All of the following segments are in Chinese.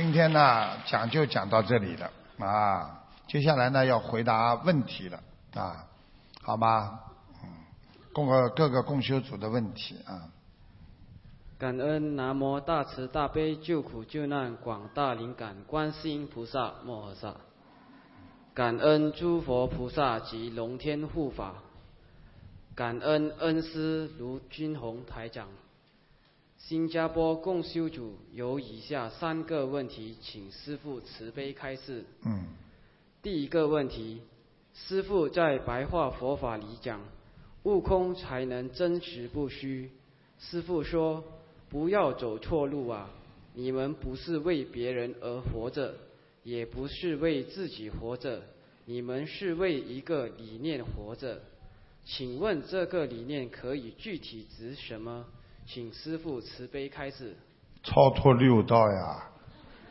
今天呢讲就讲到这里了啊，接下来呢要回答问题了啊，好吗？嗯，供个各个共修组的问题啊。感恩南无大慈大悲救苦救难广大灵感观世音菩萨摩诃萨，感恩诸佛菩萨及龙天护法，感恩恩师卢军宏台长。新加坡共修组有以下三个问题，请师父慈悲开示。嗯。第一个问题，师父在白话佛法里讲，悟空才能真实不虚。师父说。不要走错路啊！你们不是为别人而活着，也不是为自己活着，你们是为一个理念活着。请问这个理念可以具体指什么？请师父慈悲开示。超脱六道呀，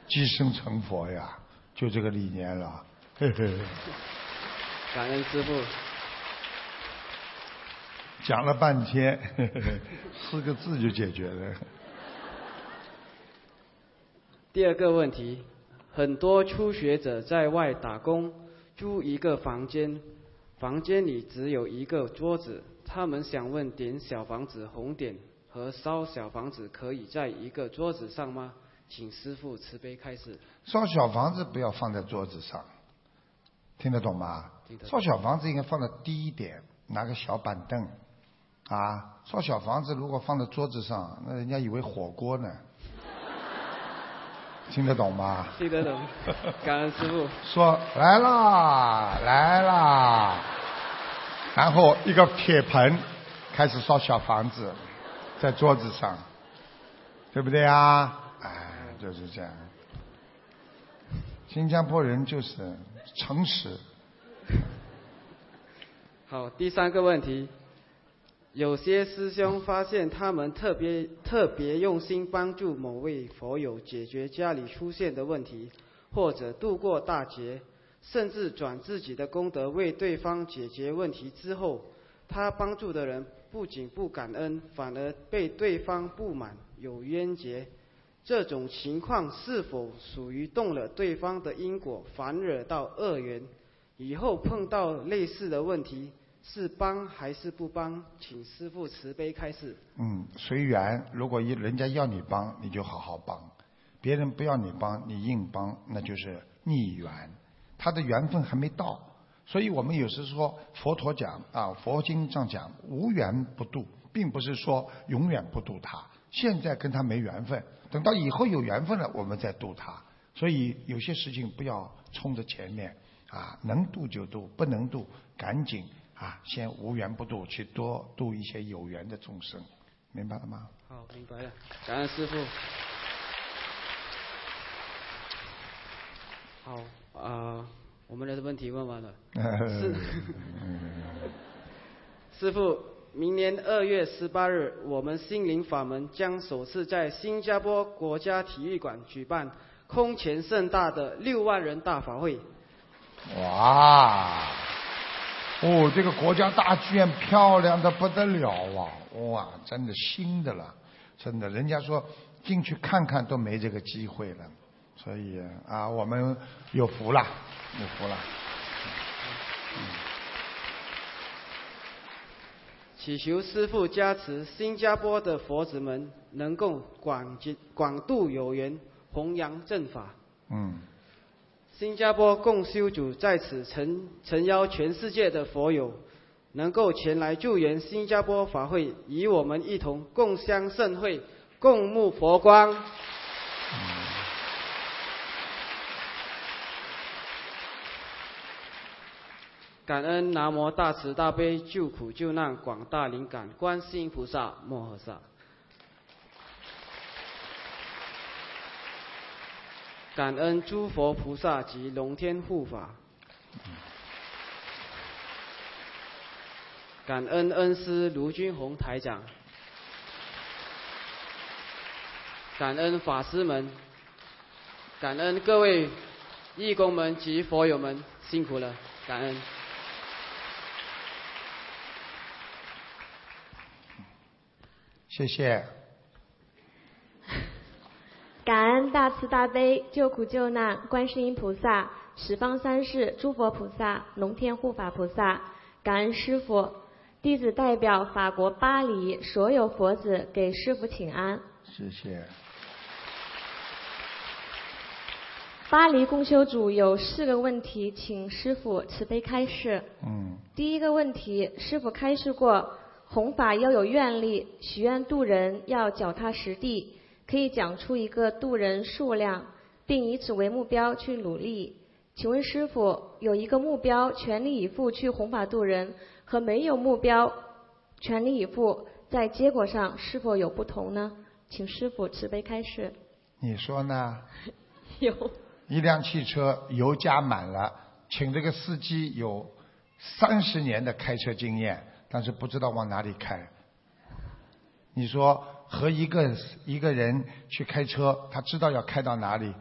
即生成佛呀，就这个理念了。嘿嘿。感恩师父。讲了半天，四个字就解决了。第二个问题，很多初学者在外打工，租一个房间，房间里只有一个桌子，他们想问：点小房子红点和烧小房子可以在一个桌子上吗？请师傅慈悲开示。烧小房子不要放在桌子上，听得懂吗？烧小房子应该放的低一点，拿个小板凳。啊，烧小房子如果放在桌子上，那人家以为火锅呢。听得懂吗？听得懂。感恩师傅。说来啦，来啦，然后一个铁盆开始烧小房子，在桌子上，对不对啊？哎，就是这样。新加坡人就是诚实。好，第三个问题。有些师兄发现，他们特别特别用心帮助某位佛友解决家里出现的问题，或者度过大劫，甚至转自己的功德为对方解决问题之后，他帮助的人不仅不感恩，反而被对方不满，有冤结。这种情况是否属于动了对方的因果，反惹到恶缘？以后碰到类似的问题？是帮还是不帮？请师父慈悲开示。嗯，随缘。如果一人家要你帮，你就好好帮；别人不要你帮，你硬帮，那就是逆缘。他的缘分还没到，所以我们有时说佛陀讲啊，佛经上讲无缘不渡，并不是说永远不渡他。现在跟他没缘分，等到以后有缘分了，我们再渡他。所以有些事情不要冲着前面啊，能渡就渡，不能渡赶紧。啊，先无缘不渡，去多渡一些有缘的众生，明白了吗？好，明白了。感恩师傅。好啊，我们的问题问完了。师，师傅，明年二月十八日，我们心灵法门将首次在新加坡国家体育馆举办空前盛大的六万人大法会。哇！哦，这个国家大剧院漂亮的不得了啊！哇，真的新的了，真的，人家说进去看看都没这个机会了，所以啊，我们有福了，有福了。祈求师父加持，新加坡的佛子们能够广结广度有缘，弘扬正法。嗯。新加坡共修组在此诚诚邀全世界的佛友，能够前来救援新加坡法会，与我们一同共襄盛会，共沐佛光。感恩南无大慈大悲救苦救难广大灵感观世音菩萨摩诃萨。感恩诸佛菩萨及龙天护法，感恩恩师卢军宏台长，感恩法师们，感恩各位义工们及佛友们辛苦了，感恩。谢谢。感恩大慈大悲救苦救难观世音菩萨、十方三世诸佛菩萨、龙天护法菩萨，感恩师傅。弟子代表法国巴黎所有佛子给师傅请安。谢谢。巴黎共修组有四个问题，请师傅慈悲开示。嗯，第一个问题，师傅开示过，弘法要有愿力，许愿渡人要脚踏实地，可以讲出一个渡人数量，并以此为目标去努力。请问师傅，有一个目标全力以赴去弘法渡人，和没有目标全力以赴，在结果上是否有不同呢？请师傅慈悲开示。你说呢？有。一辆汽车油加满了，请这个司机有三十年的开车经验，但是不知道往哪里开。你说和一个一个人去开车，他知道要开到哪里，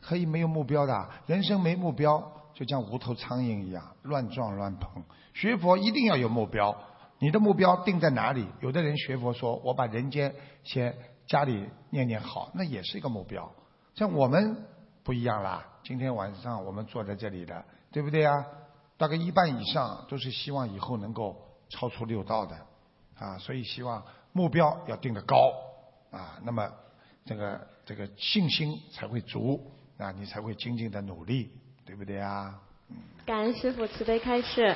可以没有目标的，人生没目标，就像无头苍蝇一样乱撞乱碰。学佛一定要有目标，你的目标定在哪里？有的人学佛说，我把人间先家里念念好，那也是一个目标。像我们。不一样啦！今天晚上我们坐在这里的，对不对啊？大概一半以上都是希望以后能够超出六道的啊，所以希望目标要定得高啊，那么这个这个信心才会足啊，你才会精进的努力，对不对啊？感恩师傅慈悲开示。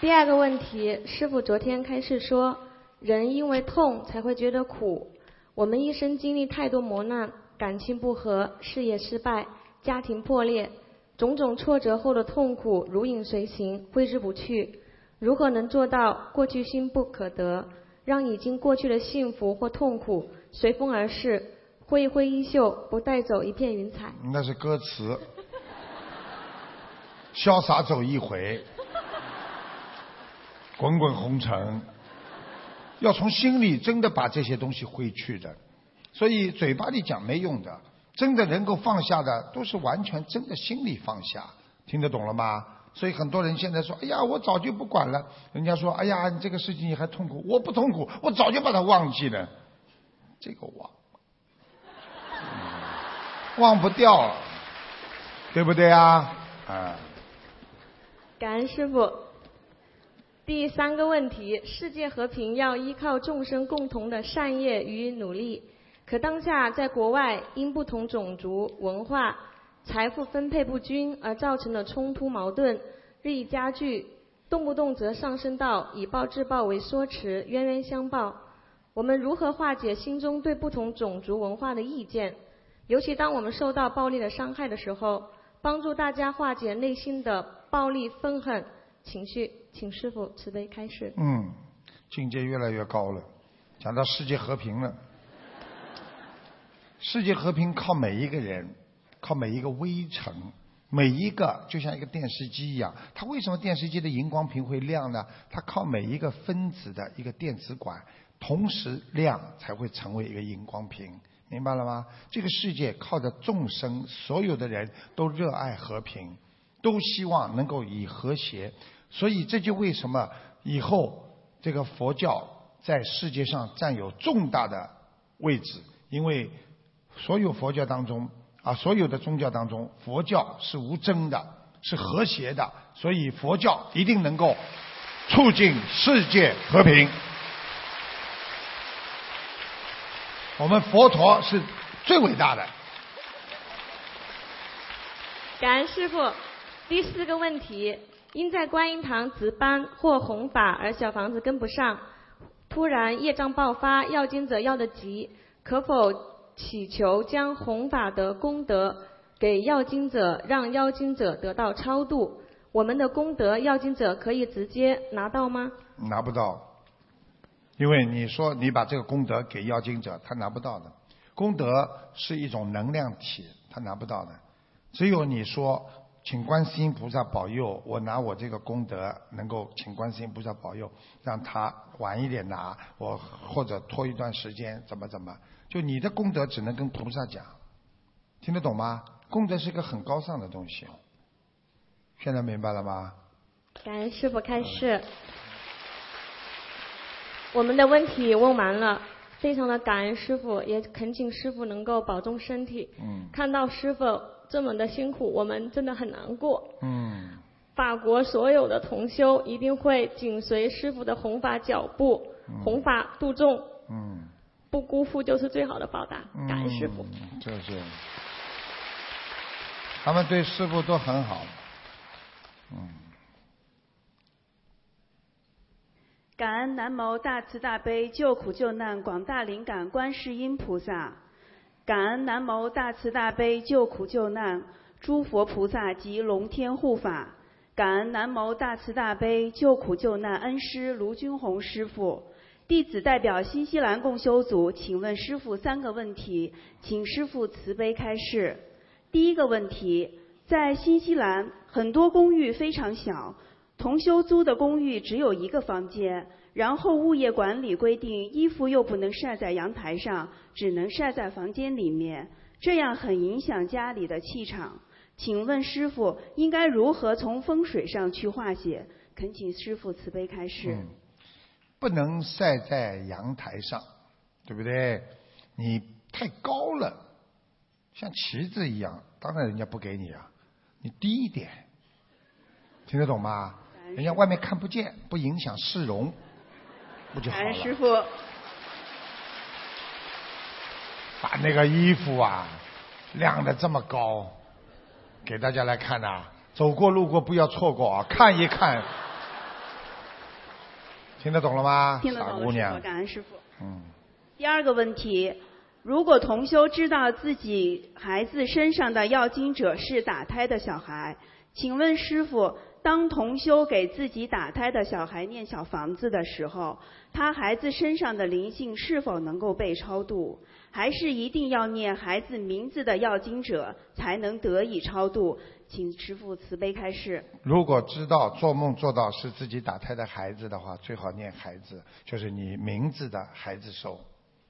第二个问题，师傅昨天开示说，人因为痛才会觉得苦。我们一生经历太多磨难，感情不和，事业失败，家庭破裂，种种挫折后的痛苦如影随形，挥之不去。如何能做到过去心不可得，让已经过去的幸福或痛苦随风而逝，挥一挥衣袖，不带走一片云彩？那是歌词，潇洒走一回，滚滚红尘。要从心里真的把这些东西挥去的，所以嘴巴里讲没用的，真的能够放下的，都是完全真的心里放下，听得懂了吗？所以很多人现在说，哎呀，我早就不管了。人家说，哎呀，你这个事情你还痛苦，我不痛苦，我早就把它忘记了。这个忘，忘不掉，对不对啊？啊。感恩师傅。第三个问题：世界和平要依靠众生共同的善业与努力。可当下在国外，因不同种族、文化、财富分配不均而造成的冲突矛盾日益加剧，动不动则上升到以暴制暴为说辞，冤冤相报。我们如何化解心中对不同种族文化的意见？尤其当我们受到暴力的伤害的时候，帮助大家化解内心的暴力愤恨情绪。请师傅慈悲开示。嗯，境界越来越高了，讲到世界和平了。世界和平靠每一个人，靠每一个微尘，每一个就像一个电视机一样。它为什么电视机的荧光屏会亮呢？它靠每一个分子的一个电子管同时亮，才会成为一个荧光屏。明白了吗？这个世界靠着众生，所有的人都热爱和平，都希望能够以和谐。所以这就为什么以后这个佛教在世界上占有重大的位置，因为所有佛教当中啊，所有的宗教当中，佛教是无争的，是和谐的，所以佛教一定能够促进世界和平。我们佛陀是最伟大的。感恩师傅，第四个问题。因在观音堂值班或弘法而小房子跟不上，突然业障爆发，要经者要得急，可否祈求将弘法的功德给要经者，让要经者得到超度？我们的功德要经者可以直接拿到吗？拿不到，因为你说你把这个功德给要经者，他拿不到的。功德是一种能量体，他拿不到的。只有你说。请观世音菩萨保佑，我拿我这个功德能够请观世音菩萨保佑，让他晚一点拿，我或者拖一段时间，怎么怎么？就你的功德只能跟菩萨讲，听得懂吗？功德是一个很高尚的东西，现在明白了吗？感恩师傅开示，我们的问题问完了，非常的感恩师傅，也恳请师傅能够保重身体。嗯看到师傅这么的辛苦，我们真的很难过。嗯，法国所有的同修一定会紧随师傅的弘法脚步，弘法度众，嗯。不辜负就是最好的报答。感恩师傅。嗯，就是，他们对师傅都很好。嗯，感恩南无大慈大悲救苦救难广大灵感观世音菩萨，感恩南无大慈大悲救苦救难诸佛菩萨及龙天护法，感恩南无大慈大悲救苦救难恩师卢军宏师傅。弟子代表新西兰共修组，请问师傅三个问题，请师傅慈悲开示。第一个问题，在新西兰很多公寓非常小，同修租的公寓只有一个房间，然后物业管理规定衣服又不能晒在阳台上，只能晒在房间里面，这样很影响家里的气场。请问师傅应该如何从风水上去化解？恳请师傅慈悲开示。不能晒在阳台上，对不对？你太高了，像旗子一样，当然人家不给你啊。你低一点，听得懂吗？人家外面看不见，不影响市容，不就好了师了？傅。把那个衣服啊晾得这么高，给大家来看呐、走过路过不要错过啊，看一看。听得懂了吗？听得懂了，师傻姑娘傅，。感恩师傅。嗯，第二个问题，如果同修知道自己孩子身上的要经者是打胎的小孩，请问师傅，当同修给自己打胎的小孩念小房子的时候，他孩子身上的灵性是否能够被超度？还是一定要念孩子名字的要经者才能得以超度？请师父慈悲开示。如果知道做梦做到是自己打胎的孩子的话，最好念孩子，就是你名字的孩子收，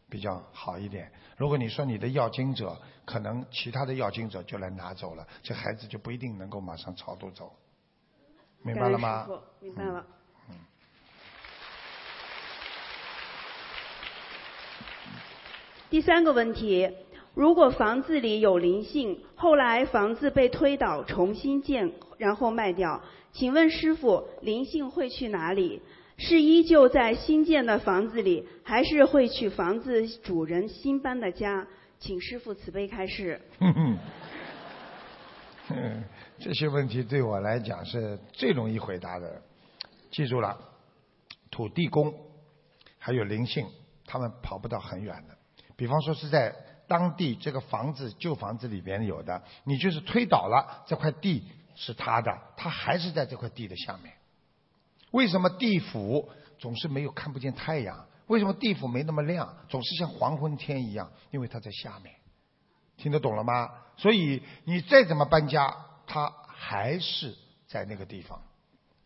比较好一点。如果你说你的要经者，可能其他的要经者就来拿走了，这孩子就不一定能够马上超度走。明白了吗明白了。嗯第三个问题，如果房子里有灵性，后来房子被推倒重新建，然后卖掉，请问师傅，灵性会去哪里？是依旧在新建的房子里，还是会去房子主人新搬的家？请师傅慈悲开示。哼哼，这些问题对我来讲是最容易回答的。记住了，土地公还有灵性，他们跑不到很远的。比方说是在当地这个房子旧房子里边有的，你就是推倒了这块地是他的，他还是在这块地的下面。为什么地府总是没有看不见太阳？为什么地府没那么亮，总是像黄昏天一样？因为它在下面。听得懂了吗？所以你再怎么搬家，它还是在那个地方，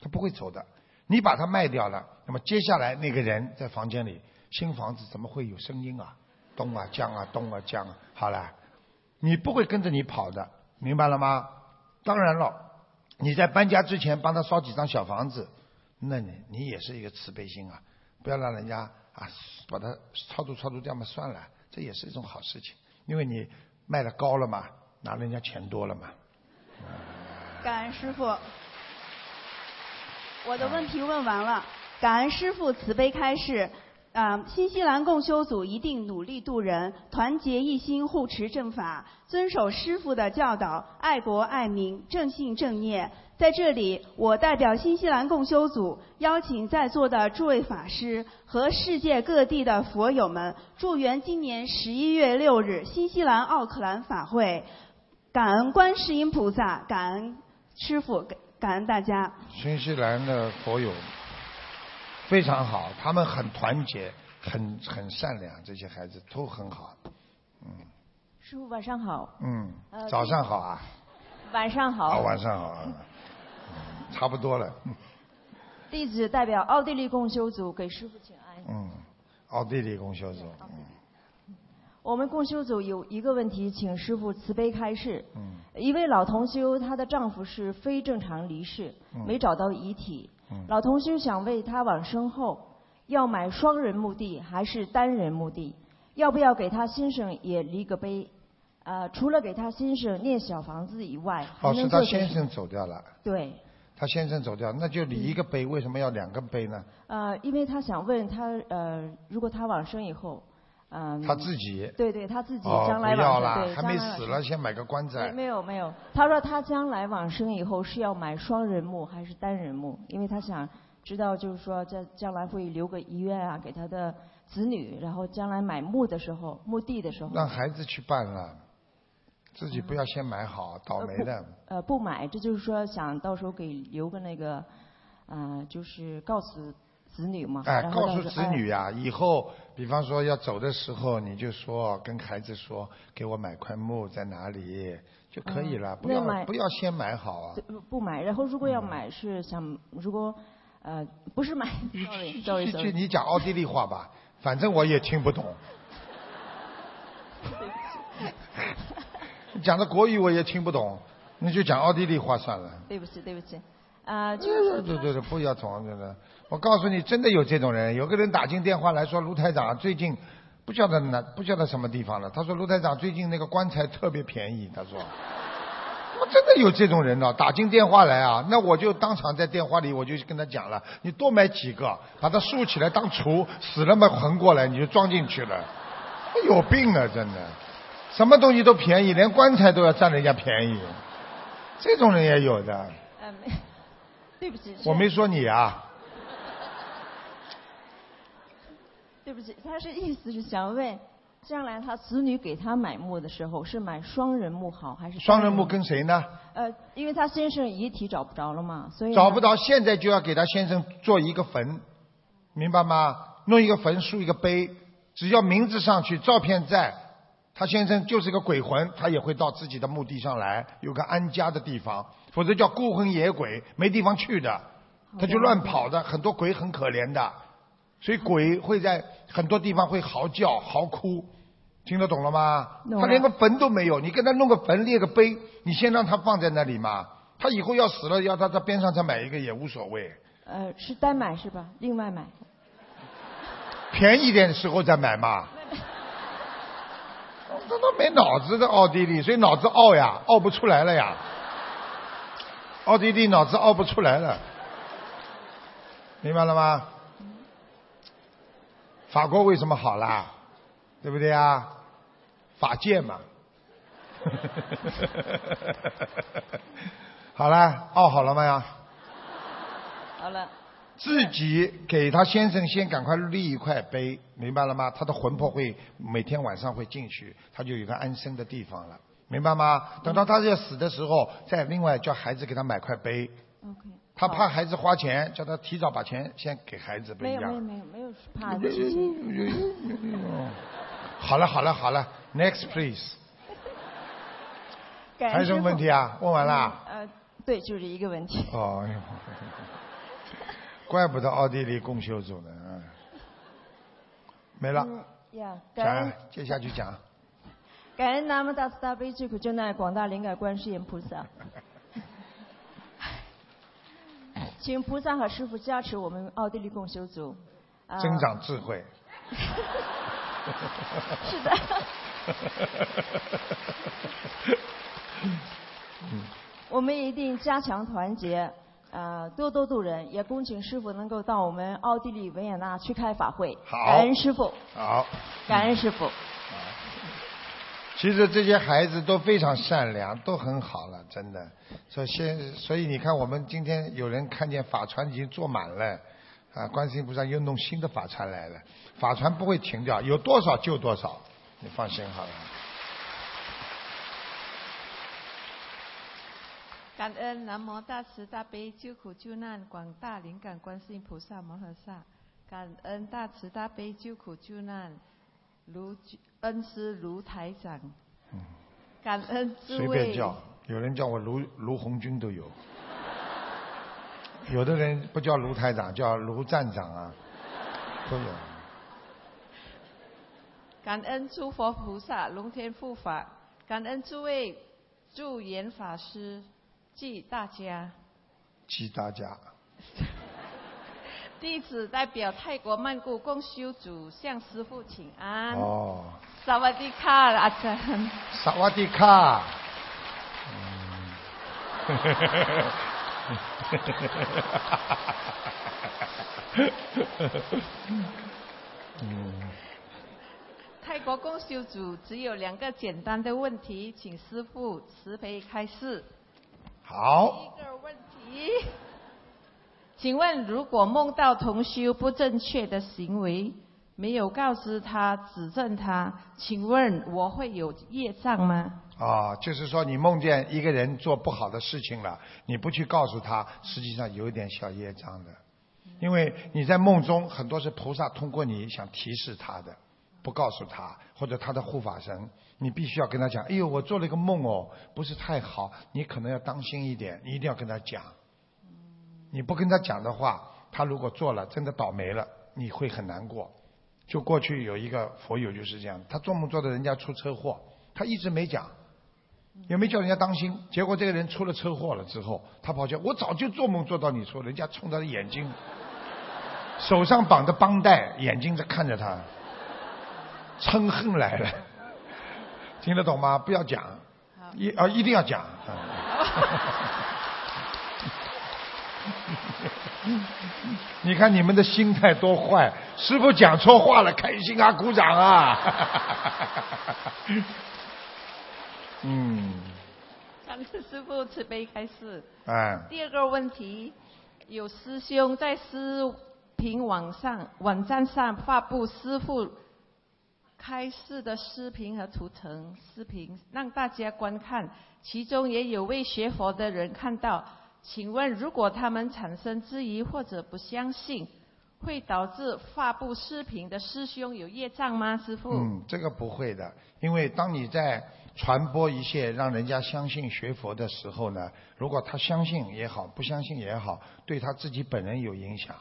它不会走的。你把它卖掉了，那么接下来那个人在房间里，新房子怎么会有声音啊？东啊降啊东啊降啊，好了，你不会跟着你跑的，明白了吗？当然了，你在搬家之前帮他烧几张小房子，那你你也是一个慈悲心啊，不要让人家啊把它超度超度掉嘛，算了，这也是一种好事情，因为你卖的高了嘛，拿人家钱多了嘛。感恩师傅，我的问题问完了。感恩师傅慈悲开示。啊、新西兰共修组一定努力度人，团结一心护持正法，遵守师傅的教导，爱国爱民，正信正念。在这里，我代表新西兰共修组，邀请在座的诸位法师和世界各地的佛友们，祝愿今年十一月六日新西兰奥克兰法会，感恩观世音菩萨，感恩师傅，感感恩大家。新西兰的佛友非常好，他们很团结，很很善良，这些孩子都很好。嗯师傅晚上好，嗯，呃早上好啊，晚上好。啊晚上好啊，嗯差不多了。弟子代表奥地利共修组给师傅请安。嗯，奥地利共修组，嗯我们共修组有一个问题，请师傅慈悲开示。嗯一位老同修，她的丈夫是非正常离世，嗯没找到遗体。嗯老同修想为他往生后要买双人墓地还是单人墓地？要不要给他先生也立个碑？呃，除了给他先生念小房子以外，还哦，能是他先生走掉了，对，他先生走掉，那就立一个碑，为什么要两个碑呢？呃，因为他想问他，呃，如果他往生以后，嗯、他自己。对对，他自己哦，将来不要往生，对，，还没将来往生死了，先买个棺没材。没有没有，他说他将来往生以后是要买双人墓还是单人墓？因为他想知道，就是说在将来会留个遗愿啊，给他的子女，然后将来买墓的时候，墓地的时候，让孩子去办了，自己不要先买好，倒霉的。呃不买，这就是说想到时候给留个那个，呃，就是告诉子女嘛。哎，告诉子女呀、以后比方说要走的时候，你就说跟孩子说，给我买块墓在哪里就可以了，不要不要先买好啊。不不买，然后如果要买是想如果呃不是买去 sorry，你讲奥地利话吧，反正我也听不懂。你 讲的国语我也听不懂，那就讲奥地利话算了。对不起对不起，啊、就是对对对，不要装着的。我告诉你，真的有这种人。有个人打进电话来说，卢台长最近不晓得哪不晓得什么地方了。他说卢台长最近那个棺材特别便宜。他说，我真的有这种人呢、打进电话来啊，那我就当场在电话里我就跟他讲了，你多买几个，把它竖起来当橱，死了嘛横过来你就装进去了。有病啊，真的，什么东西都便宜，连棺材都要占人家便宜，这种人也有的。呃没，对不起，我没说你啊。对不起，他是意思是想问，将来他子女给他买墓的时候是买双人墓好还是单双人墓跟谁呢？呃，因为他先生遗体找不着了嘛，所以找不着，现在就要给他先生做一个坟，明白吗？弄一个坟，竖一个碑，只要名字上去，照片在，他先生就是个鬼魂，他也会到自己的墓地上来，有个安家的地方，否则叫孤魂野鬼，没地方去的，他就乱跑的，很多鬼很可怜的，所以鬼会在很多地方会嚎叫、嚎哭。听得懂了吗？他连个坟都没有，你给他弄个坟列个碑，你先让他放在那里嘛。他以后要死了，要他在边上再买一个也无所谓，呃是单买是吧？另外买。便宜点的时候再买嘛。这都没脑子的奥地利，所以脑子傲呀，傲不出来了呀。奥地利脑子傲不出来了，明白了吗？法国为什么好啦？对不对啊？法界嘛。好了，傲好了吗呀？好了，自己给他先生先赶快立一块碑，明白了吗？他的魂魄会每天晚上会进去，他就有个安身的地方了，明白吗？等到他要死的时候，再另外叫孩子给他买块碑。OK。他怕孩子花钱，叫他提早把钱先给孩子，不一样。没有没有没有没有怕的。好了好了好了，Next please。还有什么问题啊？问完啦？呃，对，就是一个问题。哦，怪不得奥地利共修组呢，嗯，没了。嗯呀，感恩讲，接下去讲。感恩南无大慈大悲救苦救难广大灵感观世音菩萨，请菩萨和师父加持我们奥地利共修组。啊增长智慧。是的。我们一定加强团结，呃，多多度人，也恭请师傅能够到我们奥地利维也纳去开法会。好感恩师傅，好，感恩师傅。其实这些孩子都非常善良，都很好了，真的。所以现，所以你看，我们今天有人看见法船已经坐满了，啊，观世音菩萨又弄新的法船来了，法船不会停掉，有多少救多少，你放心好了。感恩南无大慈大悲救苦救难广大灵感观世音菩萨摩诃萨，感恩大慈大悲救苦救难卢恩师卢台长，感恩诸随便叫，有人叫我卢卢红军都有，有的人不叫卢台长，叫卢站长啊，都有。感恩诸佛菩萨龙天护法，感恩诸位助缘法师，记大家。记大家，弟子代表泰国曼谷共修组向师父请安。哦，萨瓦迪卡，阿珍。萨瓦迪卡。嗯。泰国共修组只有两个简单的问题，请师父慈悲开示。好。第一个问题，请问如果梦到同修不正确的行为，没有告知他、指正他，请问我会有业障吗？啊，就是说你梦见一个人做不好的事情了，你不去告诉他，实际上有一点小业障的，因为你在梦中很多是菩萨通过你想提示他的。不告诉他，或者他的护法神，你必须要跟他讲。哎呦，我做了一个梦哦，不是太好，你可能要当心一点，你一定要跟他讲。你不跟他讲的话，他如果做了，真的倒霉了，你会很难过。就过去有一个佛友就是这样，他做梦做的人家出车祸，他一直没讲，也没叫人家当心。结果这个人出了车祸了之后，他跑去，我早就做梦做到你出，人家冲他的眼睛，手上绑着绷带，眼睛在看着他。嗔恨来了，听得懂吗？不要讲，一啊一定要讲。你看你们的心态多坏！师傅讲错话了，开心啊，鼓掌啊！嗯。感谢师傅慈悲开示。哎。第二个问题，有师兄在视频网上网站上发布师傅。开示的视频和图腾视频让大家观看，其中也有未学佛的人看到。请问，如果他们产生质疑或者不相信，会导致发布视频的师兄有业障吗？师傅？嗯，这个不会的，因为当你在传播一些让人家相信学佛的时候呢，如果他相信也好，不相信也好，对他自己本人有影响。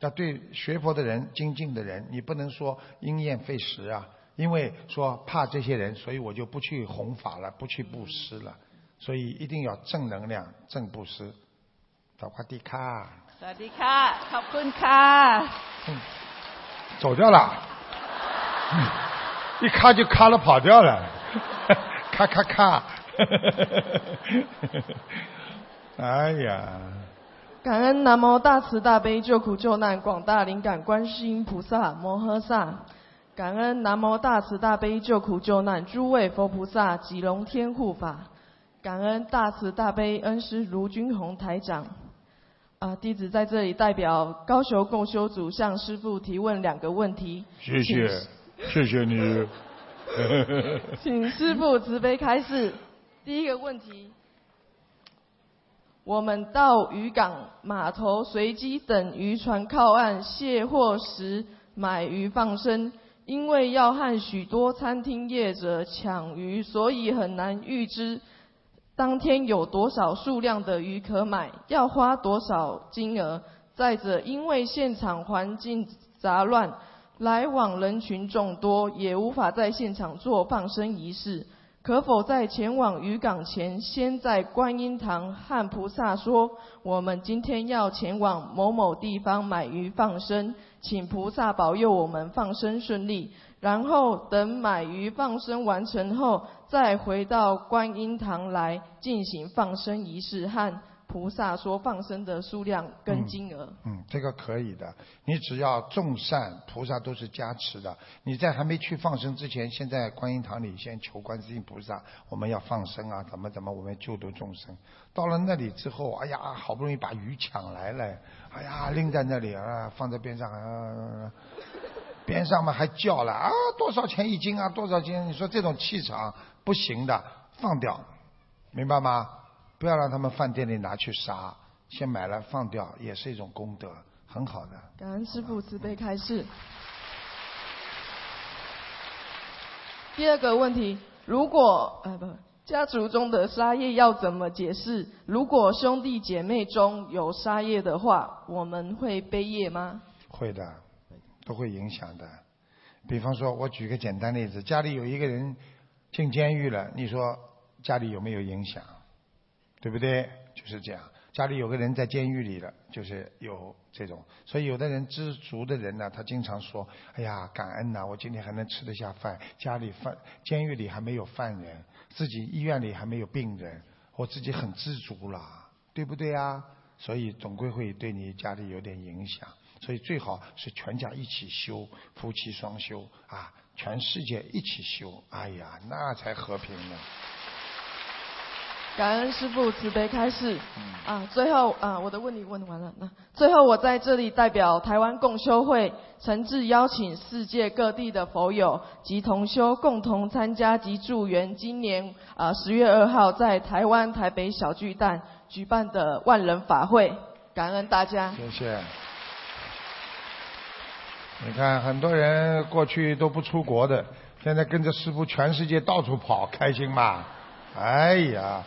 要对学佛的人、精进的人，你不能说因噎废食啊，因为说怕这些人，所以我就不去弘法了，不去布施了，所以一定要正能量、正布施。萨瓦迪卡。萨瓦迪卡，卡。走掉了，一卡就卡了，跑掉了，咔 咔咔。哎呀。感恩南无大慈大悲救苦救难广大灵感观世音菩萨摩诃萨，感恩南无大慈大悲救苦救难诸位佛菩萨及龙天护法，感恩大慈大悲恩师卢军宏台长。啊，弟子在这里代表高雄共修组向师父提问两个问题。谢谢，谢谢你。请师父慈悲开示。第一个问题。我们到渔港码头随机等渔船靠岸卸货时买鱼放生，因为要和许多餐厅业者抢鱼，所以很难预知当天有多少数量的鱼可买，要花多少金额。再者，因为现场环境杂乱，来往人群众多，也无法在现场做放生仪式。可否在前往渔港前，先在观音堂和菩萨说，我们今天要前往某某地方买鱼放生，请菩萨保佑我们放生顺利。然后等买鱼放生完成后，再回到观音堂来进行放生仪式和。菩萨说放生的数量跟金额，嗯，这个可以的。你只要种善，菩萨都是加持的。你在还没去放生之前，先在观音堂里先求观世音菩萨，我们要放生啊，怎么怎么，我们救度众生。到了那里之后，哎呀，好不容易把鱼抢来了，哎呀，拎在那里啊，放在边上啊，边上嘛还叫了啊，多少钱一斤啊，多少斤？你说这种气场不行的，放掉，明白吗？不要让他们饭店里拿去杀，先买了放掉，也是一种功德，很好的。感恩师父慈悲开示。第二个问题，如果呃不，家族中的杀业要怎么解释？如果兄弟姐妹中有杀业的话，我们会背业吗？会的，都会影响的。比方说，我举个简单例子，家里有一个人进监狱了，你说家里有没有影响？对不对？就是这样。家里有个人在监狱里了，就是有这种。所以有的人知足的人呢，他经常说：“哎呀，感恩呐，我今天还能吃得下饭，家里犯监狱里还没有犯人，自己医院里还没有病人，我自己很知足了，对不对啊？所以总归会对你家里有点影响。所以最好是全家一起修，夫妻双修啊，全世界一起修，哎呀，那才和平呢。感恩师父慈悲开示。啊，最后啊，我的问题问完了。那最后我在这里代表台湾共修会，诚挚邀请世界各地的佛友及同修共同参加及助缘今年啊十月二号在台湾台北小巨蛋举办的万人法会。感恩大家。谢谢。你看，很多人过去都不出国的，现在跟着师傅全世界到处跑，开心吗？哎呀，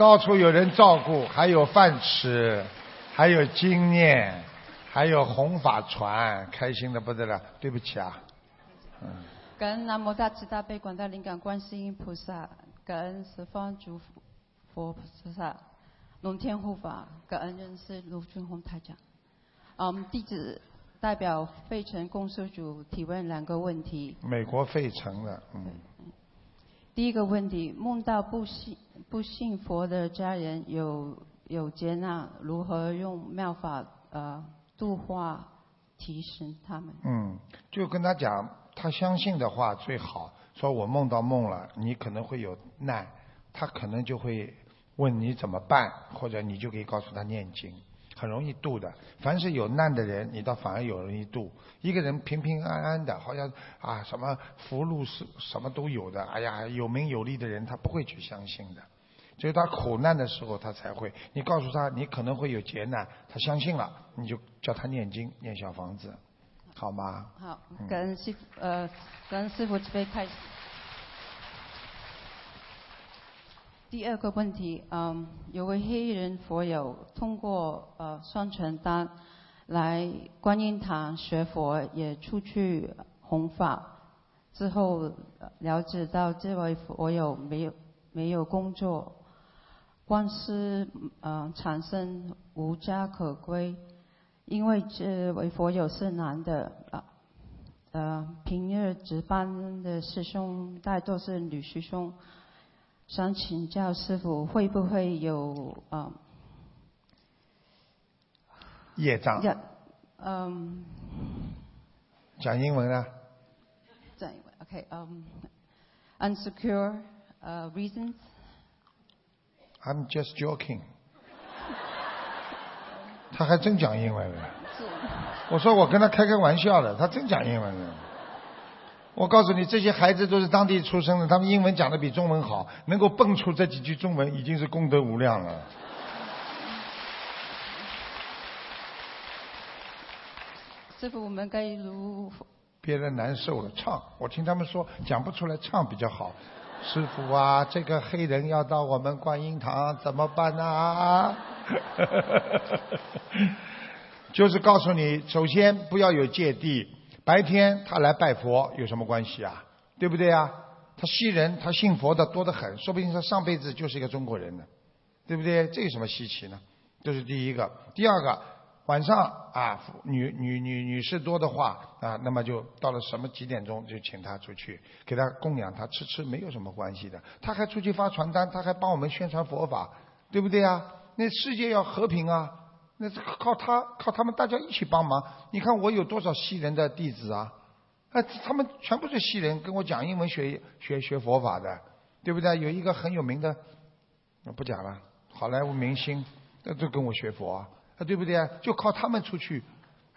到处有人照顾，还有饭吃，还有经验，还有弘法传，开心的不得了。对不起啊，嗯，感恩南无大慈大悲广大灵感观世音菩萨，感恩十方诸佛菩萨，龙天护法，感恩人师卢俊宏台长。嗯，弟子。代表费城公司组提问两个问题。美国费城的，嗯。第一个问题：梦到不信不信佛的家人有有接纳，如何用妙法呃度化提升他们？嗯，就跟他讲，他相信的话最好。说我梦到梦了，你可能会有难，他可能就会问你怎么办，或者你就可以告诉他念经。很容易度的，凡是有难的人，你倒反而有容易度。一个人平平安安的，好像啊什么福禄是什么都有的，哎呀有名有利的人，他不会去相信的。只有他苦难的时候，他才会。你告诉他你可能会有劫难，他相信了，你就叫他念经念小房子，好吗？好，感恩师呃，感恩师傅这边开始。第二个问题，嗯，有位黑人佛友通过呃双传单来观音堂学佛，也出去弘法，之后了解到这位佛友没有没有工作，官司呃产生无家可归，因为这位佛友是男的啊，呃平日值班的师兄大多是女师兄。想请教师傅，会不会有啊？业障。嗯。讲英文啊。讲英文，OK，嗯，unsecure reasons。I'm just joking。他还真讲英文了。我说我跟他开开玩笑的，他真讲英文了。我告诉你，这些孩子都是当地出生的，他们英文讲的比中文好，能够蹦出这几句中文，已经是功德无量了。师傅，我们该如别人难受了，唱。我听他们说讲不出来，唱比较好。师傅啊，这个黑人要到我们观音堂怎么办呢？就是告诉你，首先不要有芥蒂。白天他来拜佛有什么关系啊？对不对啊？他西人，他信佛的多得很，说不定他上辈子就是一个中国人呢，对不对？这有什么稀奇呢？这是第一个。第二个，晚上啊，女女女女士多的话啊，那么就到了什么几点钟就请他出去，给他供养他吃吃，没有什么关系的。他还出去发传单，他还帮我们宣传佛法，对不对啊？那世界要和平啊！那是靠他，靠他们大家一起帮忙。你看我有多少西人的弟子啊？哎，他们全部是西人，跟我讲英文学学学佛法的，对不对？有一个很有名的，不讲了，好莱坞明星，那都跟我学佛啊，对不对？就靠他们出去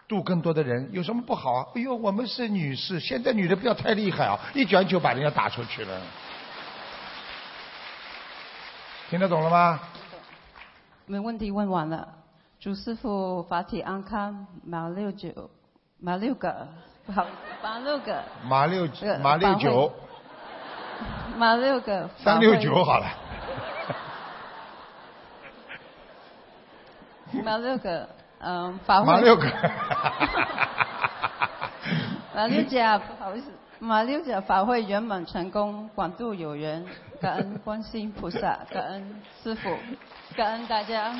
度更多的人，有什么不好啊？哎呦，我们是女士，现在女的不要太厉害啊，一卷就把人家打出去了。听得懂了吗？没问题，问完了。祝师傅法体安康，马六九，马六个，好，马六个，马六马六九，马六个，三六九好了，马六个，嗯，法会，马六个，马六甲，不好意思，马六甲法会圆满成功，广度有缘，感恩观世音菩萨，感恩师傅，感恩大家。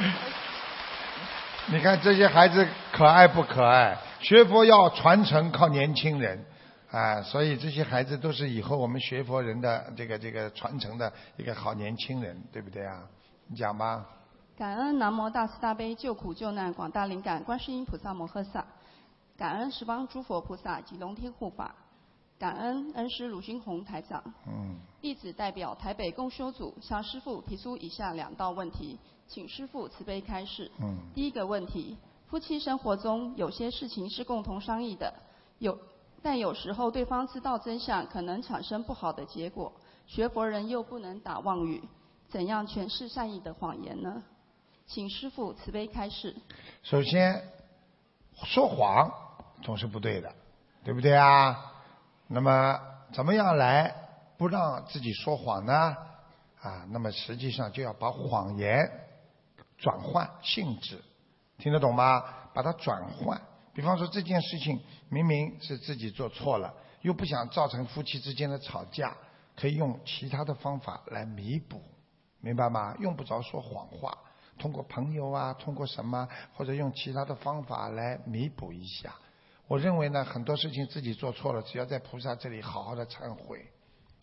你看这些孩子可爱不可爱？学佛要传承，靠年轻人，啊，所以这些孩子都是以后我们学佛人的这个这个传承的一个好年轻人，对不对啊？你讲吧。感恩南无大慈大悲救苦救难广大灵感观世音菩萨摩诃萨，感恩十方诸佛菩萨及龙天护法，感恩恩师鲁军宏台长。嗯。弟子代表台北共修组向师父提出以下两道问题，请师父慈悲开示。嗯。第一个问题：夫妻生活中有些事情是共同商议的，有但有时候对方知道真相，可能产生不好的结果。学佛人又不能打妄语，怎样诠释善意的谎言呢？请师父慈悲开示。首先，说谎总是不对的，对不对啊？那么怎么样来不让自己说谎呢？啊，那么实际上就要把谎言转换性质，听得懂吗？把它转换。比方说这件事情明明是自己做错了，又不想造成夫妻之间的吵架，可以用其他的方法来弥补，明白吗？用不着说谎话。通过朋友啊，通过什么，或者用其他的方法来弥补一下。我认为呢，很多事情自己做错了，只要在菩萨这里好好的忏悔，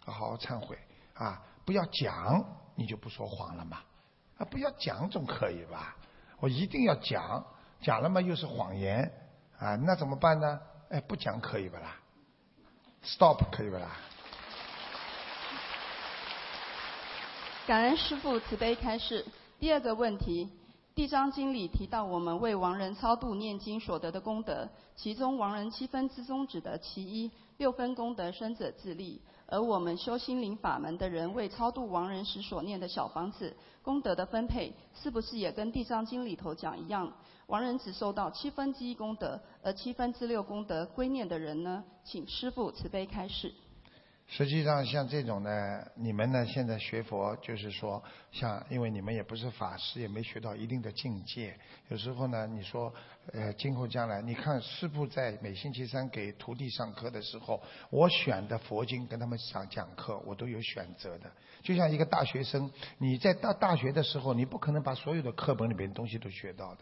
好好忏悔啊！不要讲，你就不说谎了嘛。啊，不要讲总可以吧？我一定要讲，讲了嘛又是谎言啊，那怎么办呢？哎，不讲可以不啦？Stop 可以不啦？感恩师父慈悲开示。第二个问题，《地藏经》里提到我们为亡人超度念经所得的功德，其中亡人七分之中指的其一，六分功德生者自立。而我们修心灵法门的人为超度亡人时所念的小房子，功德的分配是不是也跟《地藏经》里头讲一样？亡人只收到七分之一功德，而七分之六功德归念的人呢？请师父慈悲开示。实际上，像这种呢，你们呢现在学佛，就是说，像因为你们也不是法师，也没学到一定的境界。有时候呢，你说，呃，今后将来，你看师傅在每星期三给徒弟上课的时候，我选的佛经跟他们上讲课，我都有选择的。就像一个大学生，你在大大学的时候，你不可能把所有的课本里边东西都学到的，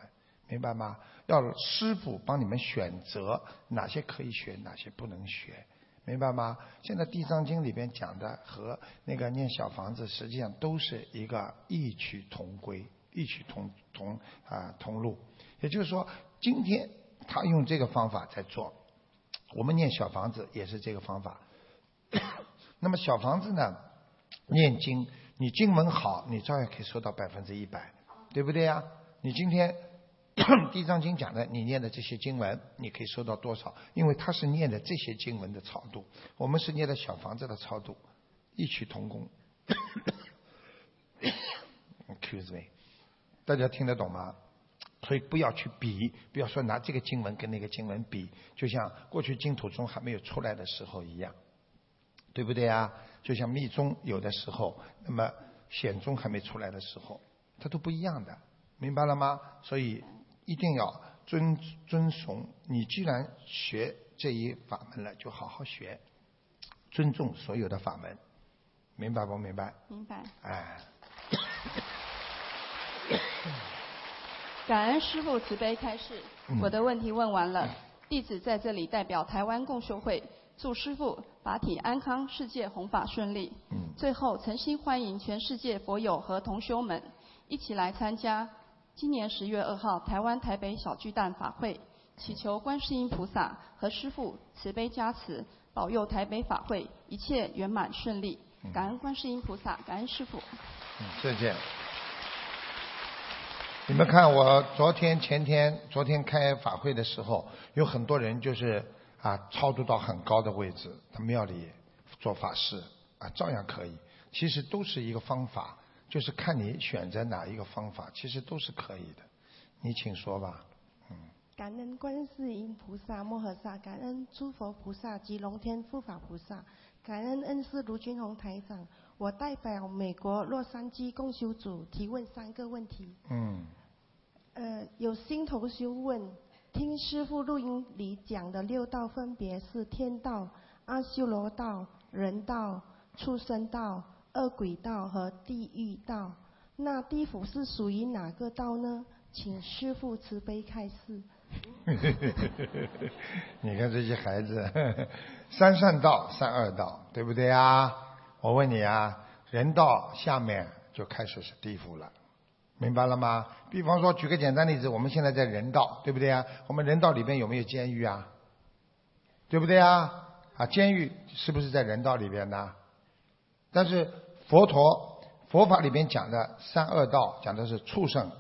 明白吗？要师傅帮你们选择哪些可以学，哪些不能学。明白吗？现在《地藏经》里边讲的和那个念小房子，实际上都是一个异曲同归、异曲同同啊同路。也就是说，今天他用这个方法在做，我们念小房子也是这个方法。那么小房子呢，念经，你经文好，你照样可以收到百分之一百，对不对呀？你今天。地藏经讲的，你念的这些经文，你可以收到多少？因为他是念的这些经文的超度，我们是念的小房子的超度，异曲同工。Excuse me，大家听得懂吗？所以不要去比，不要说拿这个经文跟那个经文比，就像过去净土宗还没有出来的时候一样，对不对啊？就像密宗有的时候，那么显宗还没出来的时候，它都不一样的，明白了吗？所以。一定要遵遵从。你既然学这一法门了，就好好学，尊重所有的法门，明白不明白？明白。哎。感恩师父慈悲开示，我的问题问完了。弟子在这里代表台湾共修会，祝师父法体安康，世界弘法顺利。嗯。最后，诚心欢迎全世界佛友和同修们一起来参加。今年十月二号，台湾台北小巨蛋法会，祈求观世音菩萨和师父慈悲加持，保佑台北法会一切圆满顺利。感恩观世音菩萨，感恩师父。嗯，再见。你们看，我昨天、前天、昨天开法会的时候，有很多人就是啊，超度到很高的位置，他庙里做法事啊，照样可以。其实都是一个方法。就是看你选择哪一个方法，其实都是可以的。你请说吧。嗯。感恩观世音菩萨摩诃萨，感恩诸佛菩萨及龙天护法菩萨，感恩恩师卢军宏台长。我代表美国洛杉矶共修组提问三个问题。嗯。呃，有新同修问，听师傅录音里讲的六道分别是天道、阿修罗道、人道、畜生道、恶鬼道和地狱道。那地府是属于哪个道呢？请师傅慈悲开示。你看这些孩子，三善道、三恶道，对不对啊？我问你啊，人道下面就开始是地府了，明白了吗？比方说，举个简单例子，我们现在在人道，对不对啊？我们人道里边有没有监狱啊？对不对啊？啊，监狱是不是在人道里边呢？但是佛陀佛法里面讲的三恶道，讲的是畜生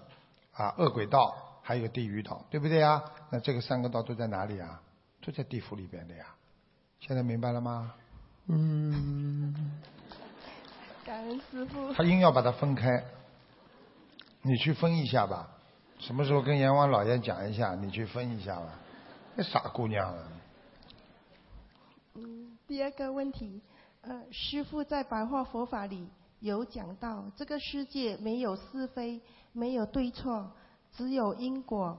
啊、恶鬼道，还有地狱道，对不对啊？那这个三个道都在哪里啊？都在地府里边的呀。现在明白了吗？嗯。感恩师傅。他硬要把它分开，你去分一下吧。什么时候跟阎王老爷讲一下？你去分一下吧。那傻姑娘啊。嗯，第二个问题，呃，师傅在白话佛法里有讲到，这个世界没有是非，没有对错，只有因果。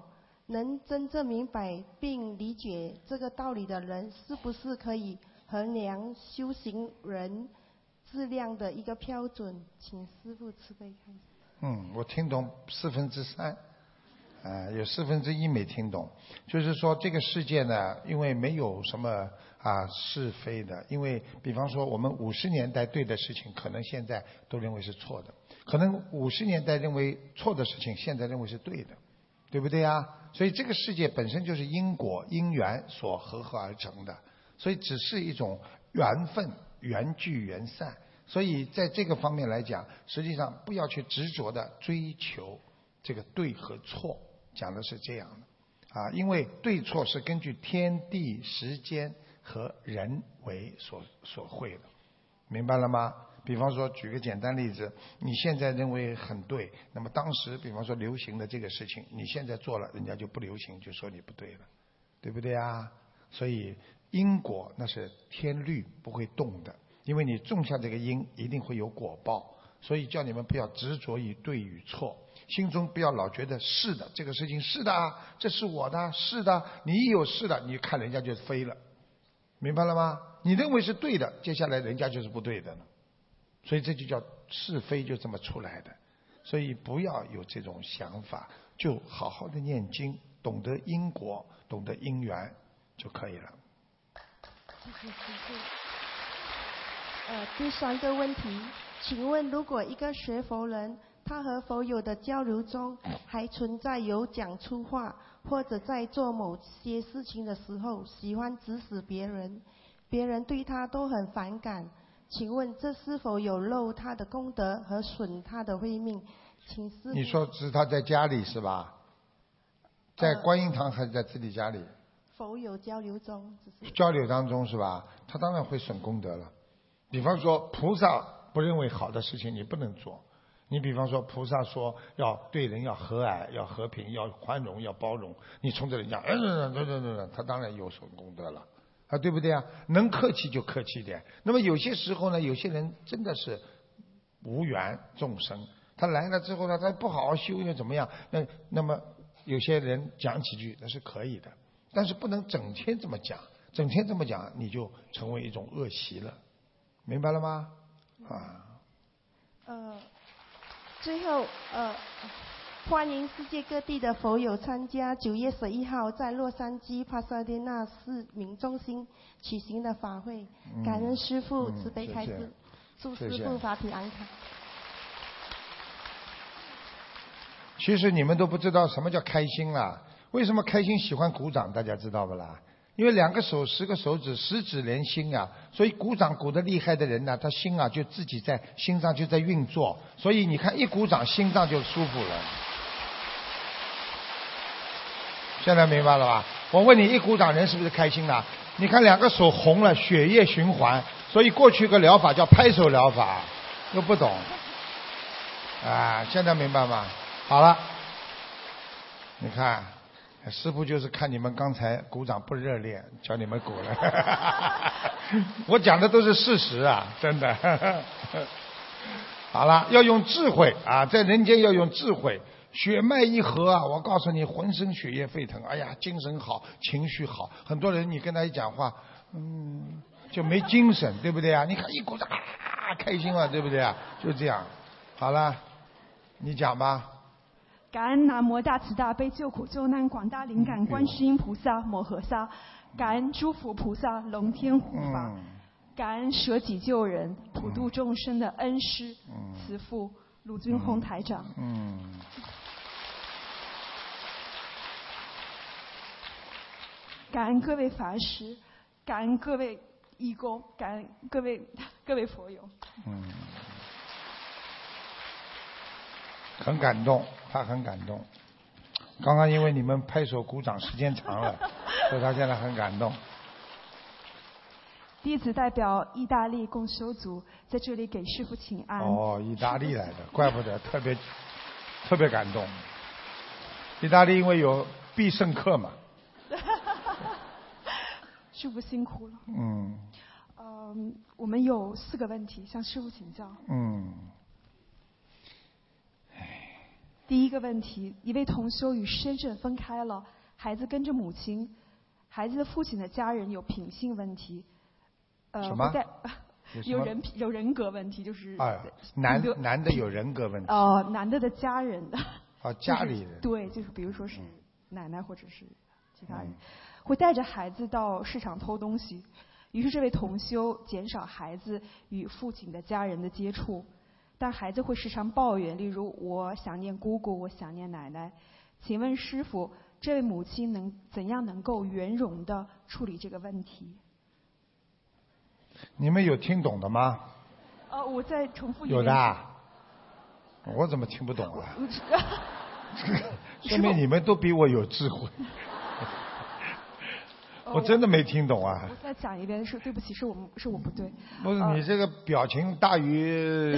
能真正明白并理解这个道理的人，是不是可以衡量修行人质量的一个标准？请师傅慈悲开示。嗯，我听懂四分之三，啊，有四分之一没听懂。就是说，这个世界呢，因为没有什么啊是非的，因为比方说，我们五十年代对的事情，可能现在都认为是错的；可能五十年代认为错的事情，现在认为是对的，对不对呀？所以这个世界本身就是因果因缘所合合而成的，所以只是一种缘分，缘聚缘散。所以在这个方面来讲，实际上不要去执着的追求这个对和错，讲的是这样的啊，因为对错是根据天地时间和人为所所会的，明白了吗？比方说，举个简单例子，你现在认为很对，那么当时比方说流行的这个事情，你现在做了，人家就不流行，就说你不对了，对不对啊？所以因果那是天律不会动的，因为你种下这个因，一定会有果报。所以叫你们不要执着于对与错，心中不要老觉得是的，这个事情是的啊，这是我的，是的，你一有是的，你看人家就飞了，明白了吗？你认为是对的，接下来人家就是不对的了。所以这就叫是非，就这么出来的。所以不要有这种想法，就好好的念经，懂得因果，懂得因缘就可以了。呃，第三个问题，请问如果一个学佛人，他和佛友的交流中还存在有讲粗话，或者在做某些事情的时候喜欢指使别人，别人对他都很反感。请问这是否有漏他的功德和损他的慧命？请师你说是他在家里是吧？在观音堂还是在自己家里？否有交流中，交流当中是吧？他当然会损功德了。比方说菩萨不认为好的事情你不能做，你比方说菩萨说要对人要和蔼、要和平、要宽容、要包容，你冲着人家嗯嗯嗯嗯嗯，他当然有所功德了。啊，对不对啊？能客气就客气点。那么有些时候呢，有些人真的是无缘众生，他来了之后呢，他不好好修又怎么样？那那么有些人讲几句那是可以的，但是不能整天这么讲，整天这么讲你就成为一种恶习了，明白了吗？啊。嗯，最后呃。欢迎世界各地的佛友参加九月十一号在洛杉矶帕萨迪纳市民中心举行的法会。感恩师父慈悲开示，祝师父法体安康。其实你们都不知道什么叫开心啦？为什么开心喜欢鼓掌？大家知道不啦？因为两个手十个手指十指连心啊，所以鼓掌鼓得厉害的人呢，他心啊就自己在心脏就在运作，所以你看一鼓掌心脏就舒服了。现在明白了吧？我问你，一鼓掌人是不是开心了？你看两个手红了，血液循环，所以过去个疗法叫拍手疗法，又不懂，啊，现在明白吗？好了，你看，师傅就是看你们刚才鼓掌不热烈，叫你们鼓了。我讲的都是事实啊，真的。好了，要用智慧啊，在人间要用智慧。血脉一合啊，我告诉你，浑身血液沸腾，哎呀，精神好，情绪好。很多人你跟他一讲话，嗯，就没精神，对不对啊？你看一鼓掌啊，开心了，对不对啊？就这样。好了，你讲吧。感恩南无大慈大悲救苦救难广大灵感观世音菩萨摩诃萨，感恩诸佛菩萨龙天护法，感恩舍己救人普度众生的恩师慈父卢军宏台长。嗯。感恩各位法师，感恩各位义工，感恩各位 各位佛友。嗯。很感动，他很感动。刚刚因为你们拍手鼓掌时间长了，所以他现在很感动。弟子代表意大利共修组在这里给师傅请安。哦，意大利来的，怪不得特别特别感动。意大利因为有必胜客嘛。师傅辛苦了。嗯。嗯，我们有四个问题向师傅请教。嗯。第一个问题，一位同修与深圳分开了，孩子跟着母亲，孩子的父亲的家人有品性问题，呃，什么？有人品 有人格问题，就是哎，男男的有人格问题。哦，男的的家人的。哦，家里人。对，就是比如说是奶奶或者是其他人，会带着孩子到市场偷东西，于是这位同修减少孩子与父亲的家人的接触。但孩子会时常抱怨，例如我想念姑姑，我想念奶奶。请问师傅，这位母亲能怎样能够圆融的处理这个问题？你们有听懂的吗？呃，我再重复一遍。有的。我怎么听不懂啊？说明你们都比我有智慧。我真的没听懂啊！我再讲一遍，是对不起，是我们是我不对。不是你这个表情大于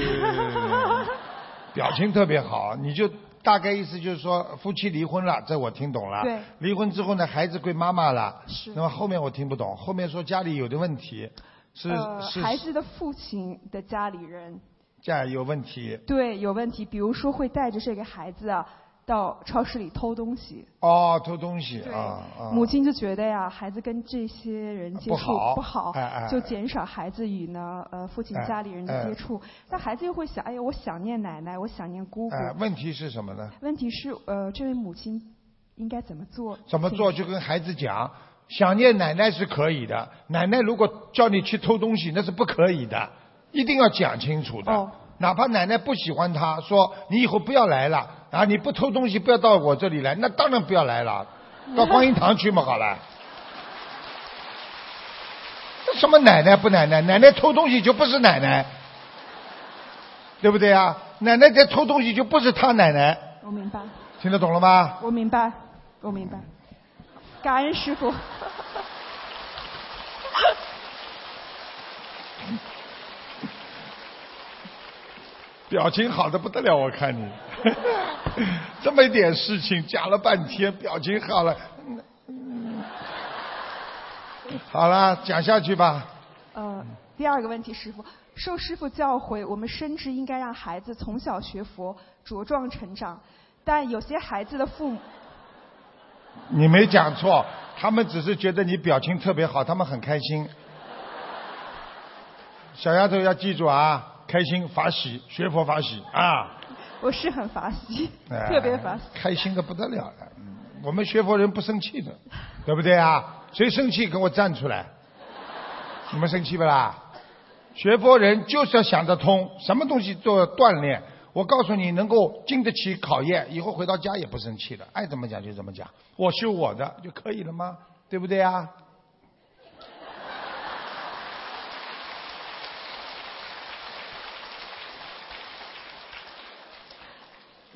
表情特别好，你就大概意思就是说夫妻离婚了，这我听懂了。对。离婚之后呢，孩子归妈妈了。是。那么后面我听不懂，后面说家里有的问题，是是。孩子的父亲的家里人。家有问题。对，有问题，比如说会带着这个孩子啊。到超市里偷东西。哦，偷东西啊！母亲就觉得呀，孩子跟这些人接触不好，就减少孩子与呢呃父亲家里人的接触。但孩子又会想，哎呀，我想念奶奶，我想念姑姑。问题是什么呢？问题是呃，这位母亲应该怎么做？怎么做？就跟孩子讲，想念奶奶是可以的。奶奶如果叫你去偷东西，那是不可以的，一定要讲清楚的。哪怕奶奶不喜欢他，说你以后不要来了。啊！你不偷东西，不要到我这里来。那当然不要来了，到观音堂去嘛，好了。这什么奶奶不奶奶？奶奶偷东西就不是奶奶，对不对啊？奶奶在偷东西就不是他奶奶。我明白。听得懂了吗？我明白，我明白。感恩师傅。表情好的不得了，我看你，这么一点事情讲了半天，表情好了，好了，讲下去吧。呃，第二个问题，师傅，受师傅教诲，我们深知应该让孩子从小学佛，茁壮成长，但有些孩子的父母，你没讲错，他们只是觉得你表情特别好，他们很开心。小丫头要记住啊。开心法喜，学佛法喜啊！我是很法喜，特别法喜。开心的不得了了，我们学佛人不生气的，对不对啊？谁生气给我站出来？你们生气不啦？学佛人就是要想得通，什么东西做锻炼。我告诉你，能够经得起考验，以后回到家也不生气了，爱怎么讲就怎么讲，我修我的就可以了吗？对不对啊？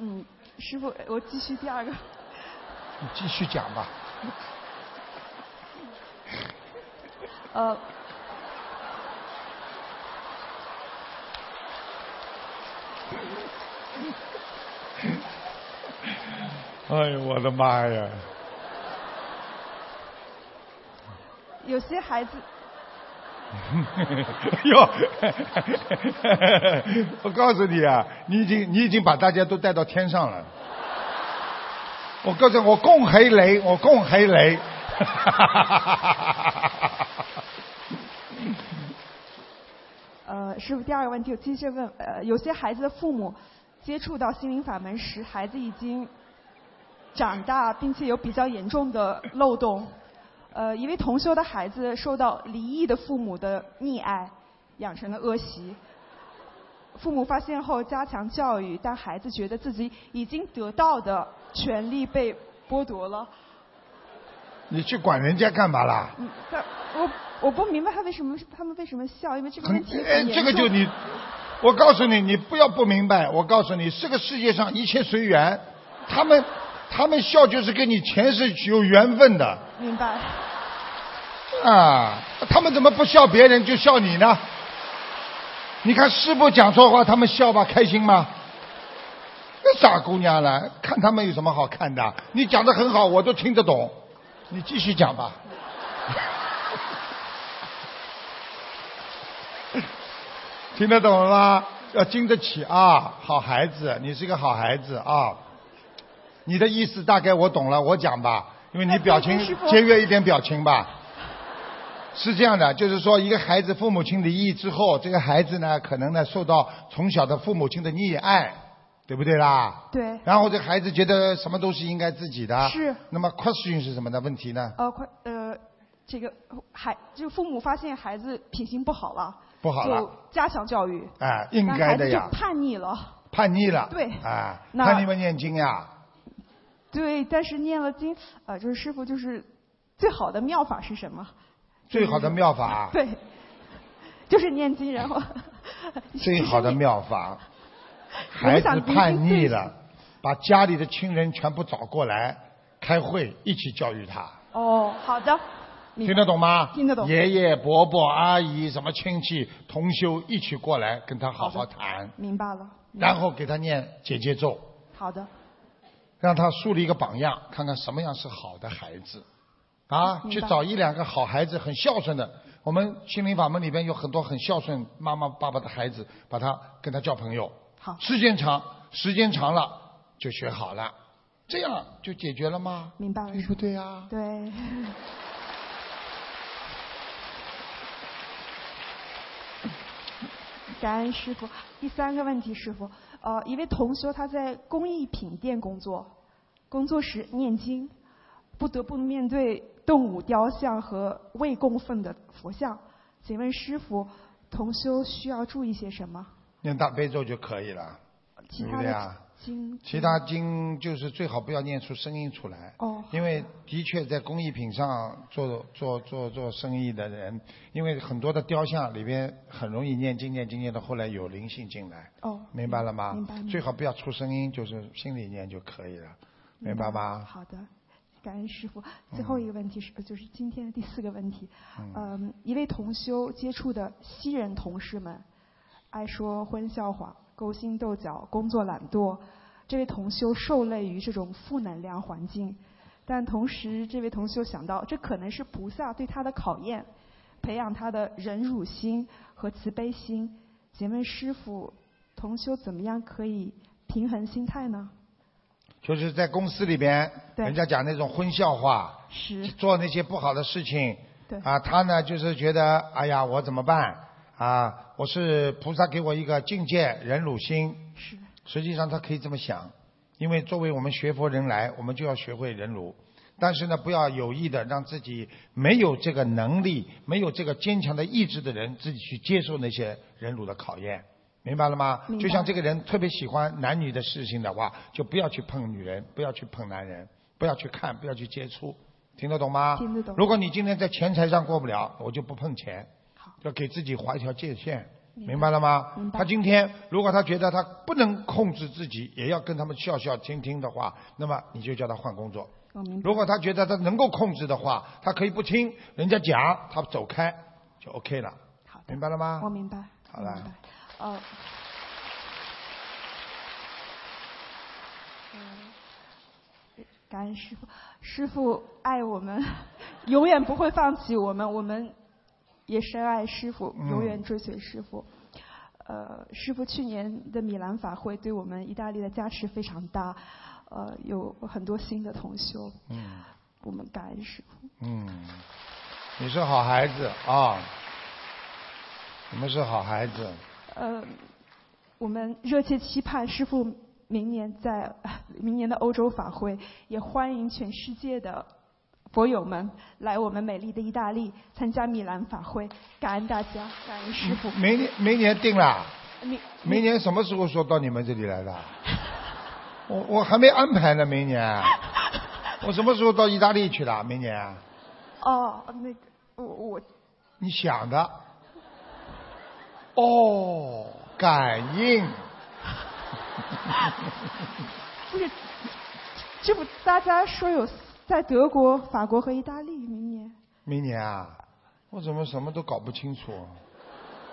嗯，师傅，我继续第二个。你继续讲吧。呃。哎呦，我的妈呀！有些孩子。哟，我告诉你啊，你已经你已经把大家都带到天上了。我告诉你，我供黑雷，我供黑雷。呃，师傅，第二个问题我继续问，呃，有些孩子的父母接触到心灵法门时，孩子已经长大，并且有比较严重的漏洞。呃，一位同修的孩子受到离异的父母的溺爱，养成了恶习。父母发现后加强教育，但孩子觉得自己已经得到的权利被剥夺了。你去管人家干嘛啦？嗯，但我我不明白他为什么他们为什么笑，因为这个问题很哎，严重。这个就你，我告诉你，你不要不明白。我告诉你，这个世界上一切随缘。他们他们笑就是跟你前世有缘分的明白。啊。他们怎么不笑别人就笑你呢？你看师傅讲错话，他们笑吧，开心吗？那傻姑娘了，看他们有什么好看的？你讲的很好，我都听得懂。你继续讲吧。听得懂了吗？要经得起啊，好孩子，你是个好孩子啊。你的意思大概我懂了，我讲吧，因为你表情节约一点表情吧。是这样的，就是说，一个孩子父母亲离异之后，这个孩子呢，可能呢受到从小的父母亲的溺爱，对不对啦？对。然后这孩子觉得什么都是应该自己的。是。那么 question 是什么的？问题呢？呃，快呃，这个孩就父母发现孩子品行不好了，不好了就加强教育。哎，应该的呀孩子就。叛逆了。叛逆了。对哎，那叛逆不念经呀。对，但是念了经，呃，就是师傅就是最好的妙法是什么？最好的妙法。对，就是念经，然后 最好的妙法，孩子叛逆了，把家里的亲人全部找过来开会，一起教育他。哦，好的，听得懂吗？听得懂爷爷、伯伯、阿姨，什么亲戚、同修一起过来跟他好好谈，明白了。然后给他念姐姐咒，好的，让他树立一个榜样，看看什么样是好的孩子。啊，去找一两个好孩子，很孝顺的。我们心灵法门里边有很多很孝顺妈妈爸爸的孩子，把他跟他交朋友。好，时间长，时间长了就学好了，这样就解决了吗？明白了。对不对啊？对。感恩师傅。第三个问题，师傅，呃，一位同修他在工艺品店工作，工作时念经，不得不面对动物雕像和未供奉的佛像，请问师傅，同修需要注意些什么？念大悲咒就可以了，其他的对不对啊？经，其他经就是最好不要念出声音出来。哦。因为的确在工艺品上做做做做生意的人，因为很多的雕像里边很容易念经念经念到后来有灵性进来。哦。明白了吗？明白最好不要出声音，就是心里念就可以了，明白吗？好的，感恩师傅。最后一个问题是，就是今天的第四个问题。嗯、一位同修接触的西人同事们，爱说荤笑话，勾心斗角，工作懒惰。这位同修受累于这种负能量环境，但同时，这位同修想到，这可能是菩萨对他的考验，培养他的忍辱心和慈悲心。请问师傅，同修怎么样可以平衡心态呢？就是在公司里边，对人家讲那种荤笑话，是做那些不好的事情，对啊，他呢就是觉得，哎呀，我怎么办？啊，我是菩萨给我一个境界，忍辱心。是。实际上他可以这么想，因为作为我们学佛人来，我们就要学会忍辱。但是呢，不要有意的让自己没有这个能力、没有这个坚强的意志的人，自己去接受那些忍辱的考验，明白了吗？就像这个人特别喜欢男女的事情的话，就不要去碰女人，不要去碰男人，不要去看，不要去接触，听得懂吗？听得懂如果你今天在钱财上过不了，我就不碰钱，要给自己划一条界限。明白了吗？他今天如果他觉得他不能控制自己，也要跟他们笑笑听听的话，那么你就叫他换工作。如果他觉得他能够控制的话，他可以不听人家讲，他走开就 OK 了。好明白了吗？我明白。好了。呃，嗯感恩师傅，师傅爱我们，永远不会放弃我们，我们也深爱师傅，嗯永远追随师傅。呃，师傅去年的米兰法会对我们意大利的加持非常大。呃有很多新的同修，嗯我们感恩师傅。嗯，你是好孩子啊，我们是好孩子。呃，我们热切期盼师傅明年在明年的欧洲法会，也欢迎全世界的佛友们来我们美丽的意大利参加米兰法会，感恩大家，感恩师傅。明年明年定了，明明年什么时候说到你们这里来的？我我还没安排呢，明年。我什么时候到意大利去的？明年？哦，那个我我你想的？哦，感应。不是，这不大家说有在德国、法国和意大利明年。明年啊，我怎么什么都搞不清楚？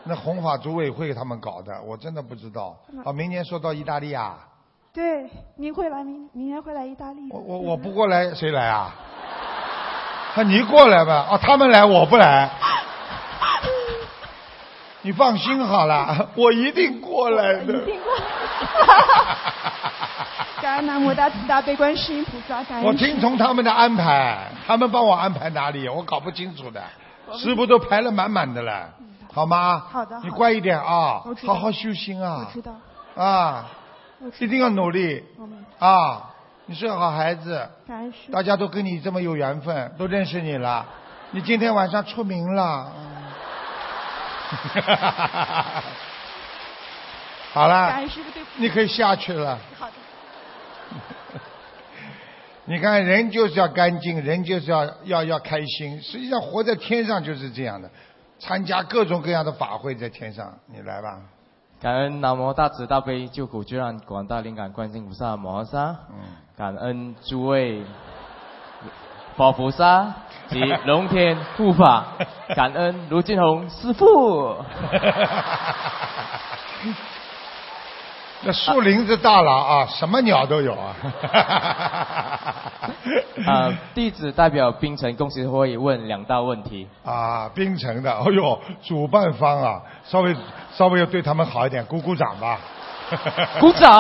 那红法组委会他们搞的，我真的不知道。哦，明年说到意大利啊，对，您会来明明年会来意大利？我我我不过来谁来啊？啊，你过来吧。啊，他们来我不来。你放心好了，我一定过来的。一定过来。感恩南无大慈大悲观世音菩萨，感恩。我听从他们的安排，他们帮我安排哪里，我搞不清楚的。师傅都排了满满的了，好吗？好的。你乖一点啊好好修心啊。我知道。啊，一定要努力啊！你是个好孩子，感恩大家都跟你这么有缘分，都认识你了。你今天晚上出名了。师傅对不起，你可以下去了。好的。你看，人就是要干净，人就是要要要开心。实际上，活在天上就是这样的，参加各种各样的法会，在天上，你来吧。感恩南无大慈大悲救苦救难广大灵感观世音菩萨摩诃萨，感恩诸位佛菩萨及龙天护法，感恩卢金红师傅。那树林子大了啊，什么鸟都有啊。啊，弟子代表冰城公司会问两道问题。啊，冰城的，哎呦，主办方啊，稍微稍微要对他们好一点，鼓鼓掌吧。鼓掌。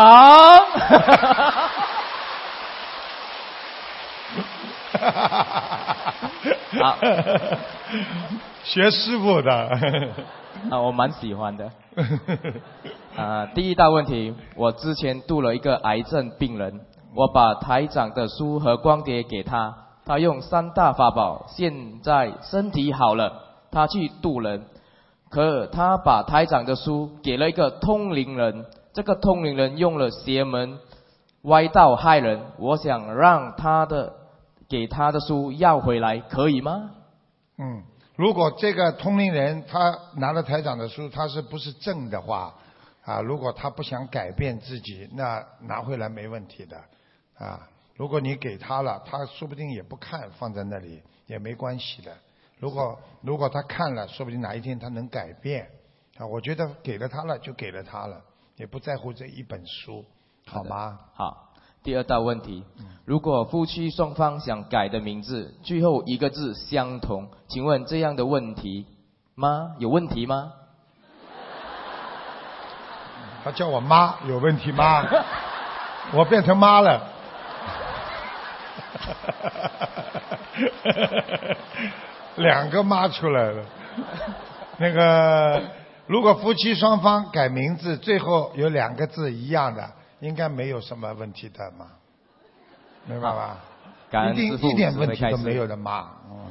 好，学师傅的。啊，我蛮喜欢的。啊，第一大问题，我之前度了一个癌症病人，我把台长的书和光碟给他，他用三大法宝，现在身体好了，他去度人，可他把台长的书给了一个通灵人，这个通灵人用了邪门歪道害人，我想让他的给他的书要回来，可以吗？嗯，如果这个通灵人他拿了台长的书，他是不是正的话，啊，如果他不想改变自己，那拿回来没问题的，啊，如果你给他了，他说不定也不看，放在那里也没关系的。如果如果他看了，说不定哪一天他能改变，啊，我觉得给了他了就给了他了，也不在乎这一本书，好吗？好。第二道问题，如果夫妻双方想改的名字最后一个字相同，请问这样的问题吗？有问题吗？他叫我妈，有问题吗？我变成妈了。两个妈出来了。那个，如果夫妻双方改名字，最后有两个字一样的，应该没有什么问题的嘛，明白吧？感恩一定一点问题都没有的嘛。嗯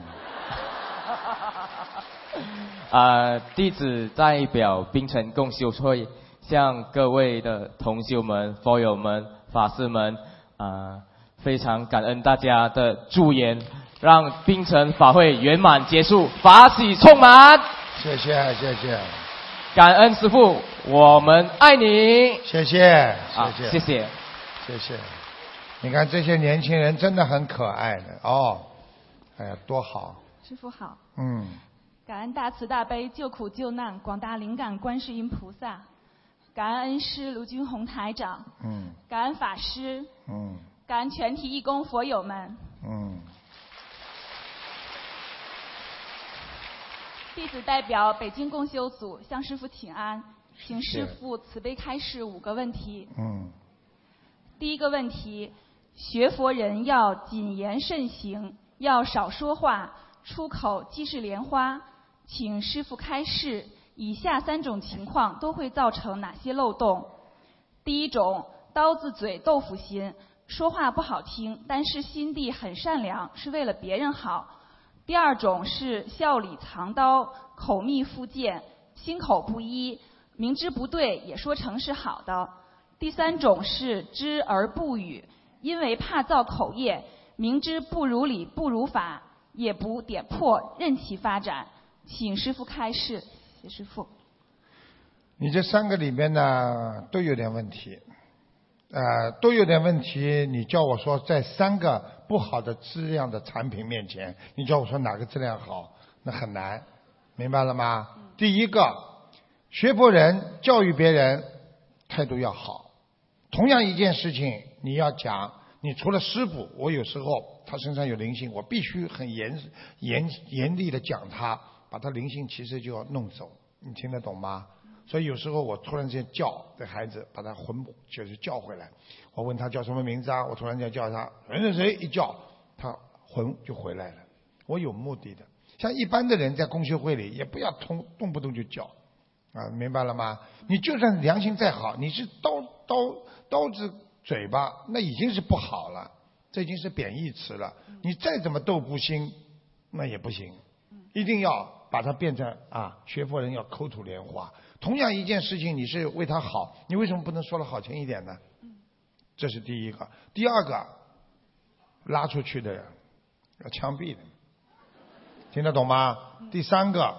啊、弟子代表冰城共修会向各位的同修们、佛友们、法师们啊、非常感恩大家的助言，让冰城法会圆满结束，法喜充满。谢谢谢谢感恩师傅，我们爱你。谢谢啊谢谢。谢谢。谢谢。你看这些年轻人真的很可爱的哦，哎呀，多好，师傅好，嗯，感恩大慈大悲救苦救难广大灵感观世音菩萨，感恩恩师卢军宏台长，嗯。感恩法师，嗯。感恩全体义工佛友们。嗯，弟子代表北京共修组向师傅请安，请师是傅慈悲开示五个问题。嗯第一个问题，学佛人要谨言慎行，要少说话，出口即是莲花。请师傅开示，以下三种情况都会造成哪些漏洞？第一种，刀子嘴豆腐心，说话不好听，但是心地很善良，是为了别人好。第二种是笑里藏刀，口蜜腹剑，心口不一，明知不对也说成是好的。第三种是知而不语，因为怕造口业，明知不如理不如法，也不点破，任其发展。请师傅开示，谢师傅。你这三个里面呢，都有点问题，呃，都有点问题。你叫我说，在三个不好的质量的产品面前，你叫我说哪个质量好，那很难，明白了吗？第一个，学佛人教育别人态度要好。同样一件事情，你要讲，你除了师傅，我有时候他身上有灵性，我必须很严严严厉的讲他。把他灵性其实就要弄走，你听得懂吗？所以有时候我突然间叫这孩子，把他魂就是叫回来。我问他叫什么名字啊？我突然间叫他谁谁谁，一叫他魂就回来了。我有目的的。像一般的人在公学会里也不要通动不动就叫啊，明白了吗？你就算良心再好，你是刀刀刀子嘴巴，那已经是不好了，这已经是贬义词了。你再怎么斗不心，那也不行，一定要。把它变成啊，学佛人要口吐莲花。同样一件事情，你是为他好，你为什么不能说的好听一点呢？这是第一个。第二个，拉出去的人要枪毙的，听得懂吗？第三个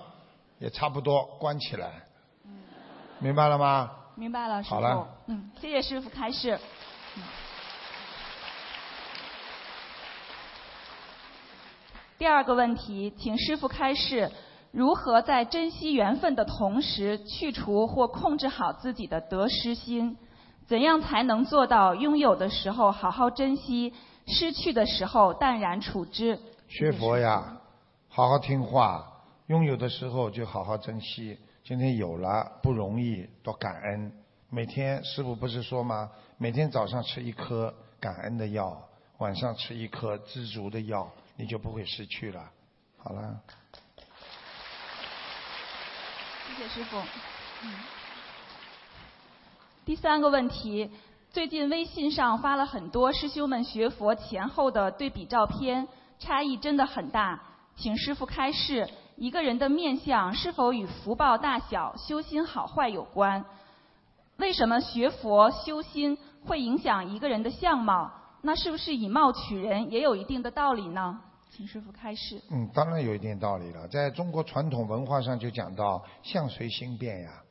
也差不多关起来，明白了吗？明白了，师傅。好了，嗯，谢谢师傅开示。第二个问题，请师傅开示。如何在珍惜缘分的同时，去除或控制好自己的得失心？怎样才能做到拥有的时候好好珍惜，失去的时候淡然处之？学佛呀，好好听话，拥有的时候就好好珍惜。今天有了不容易，多感恩。每天师傅不是说吗？每天早上吃一颗感恩的药，晚上吃一颗知足的药，你就不会失去了。好了。谢师傅。第三个问题，最近微信上发了很多师兄们学佛前后的对比照片，差异真的很大。请师傅开示，一个人的面相是否与福报大小、修心好坏有关？为什么学佛修心会影响一个人的相貌？那是不是以貌取人也有一定的道理呢？请师傅开示。嗯，当然有一定道理了。在中国传统文化上就讲到相随心变呀。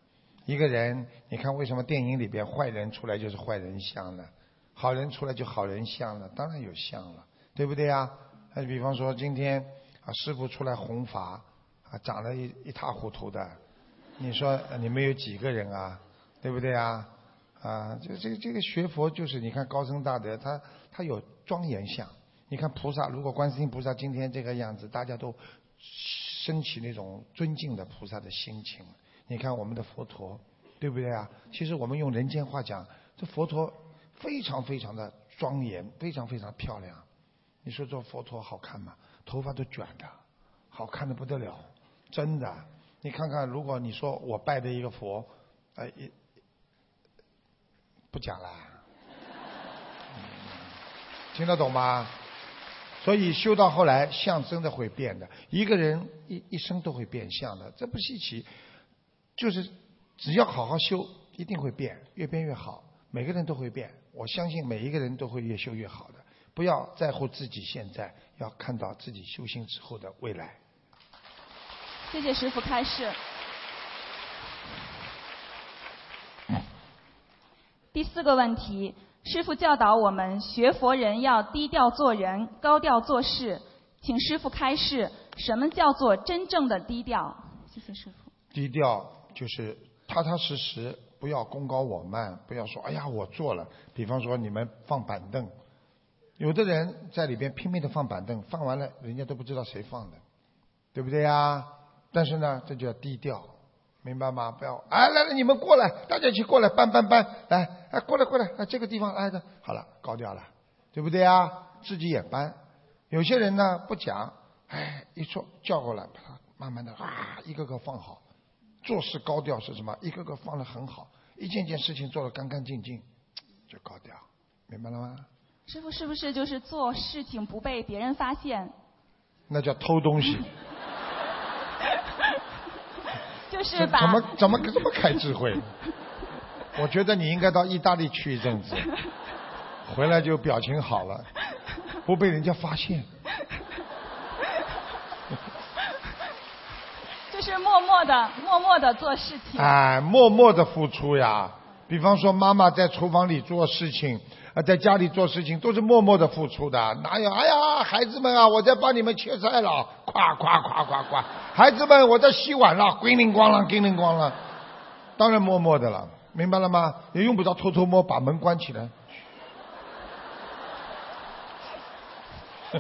一个人，你看为什么电影里边坏人出来就是坏人相呢？好人出来就好人相了？当然有相了，对不对呀？那比方说今天啊，师傅出来弘法啊，长得一一塌糊涂的，你说你们有几个人啊？对不对啊？啊，这这个这个学佛就是你看高僧大德，他他有庄严相。你看菩萨，如果观世音菩萨今天这个样子，大家都升起那种尊敬的菩萨的心情。你看我们的佛陀，对不对啊？其实我们用人间话讲，这佛陀非常非常的庄严，非常非常漂亮。你说这佛陀好看吗？头发都卷的，好看的不得了，真的。你看看，如果你说我拜的一个佛，哎，不讲了，听得懂吗？所以修到后来，相真的会变的。一个人一一生都会变相的，这不稀奇。就是只要好好修，一定会变，越变越好。每个人都会变，我相信每一个人都会越修越好的。不要在乎自己现在，要看到自己修行之后的未来。谢谢师傅开示。第四个问题。师傅教导我们，学佛人要低调做人，高调做事。请师傅开示，什么叫做真正的低调？谢谢师傅。低调就是踏踏实实，不要功高我慢，不要说哎呀我做了。比方说你们放板凳，有的人在里边拼命的放板凳，放完了人家都不知道谁放的，对不对呀？但是呢，这叫低调。明白吗？不要，哎，来来，你们过来，大家一起过来，搬搬搬，来，哎，过来过来，哎，这个地方挨着，好了，高调了，对不对啊？自己也搬。有些人呢不讲，哎，一说叫过来，把它慢慢的啊，一个个放好。做事高调是什么？一个个放的很好，一件件事情做的干干净净，就高调，明白了吗？师傅是不是就是做事情不被别人发现？那叫偷东西。就是把怎么怎么这么开智慧？我觉得你应该到意大利去一阵子，回来就表情好了，不被人家发现。就是默默的、默默的做事情。哎，默默的付出呀。比方说，妈妈在厨房里做事情，在家里做事情，都是默默的付出的。哪有？哎呀，孩子们啊，我在帮你们切菜了，夸夸夸夸夸。孩子们，我在洗碗了，叮铃咣啷，叮铃咣啷。当然默默的了，明白了吗？也用不着偷偷摸，把门关起来。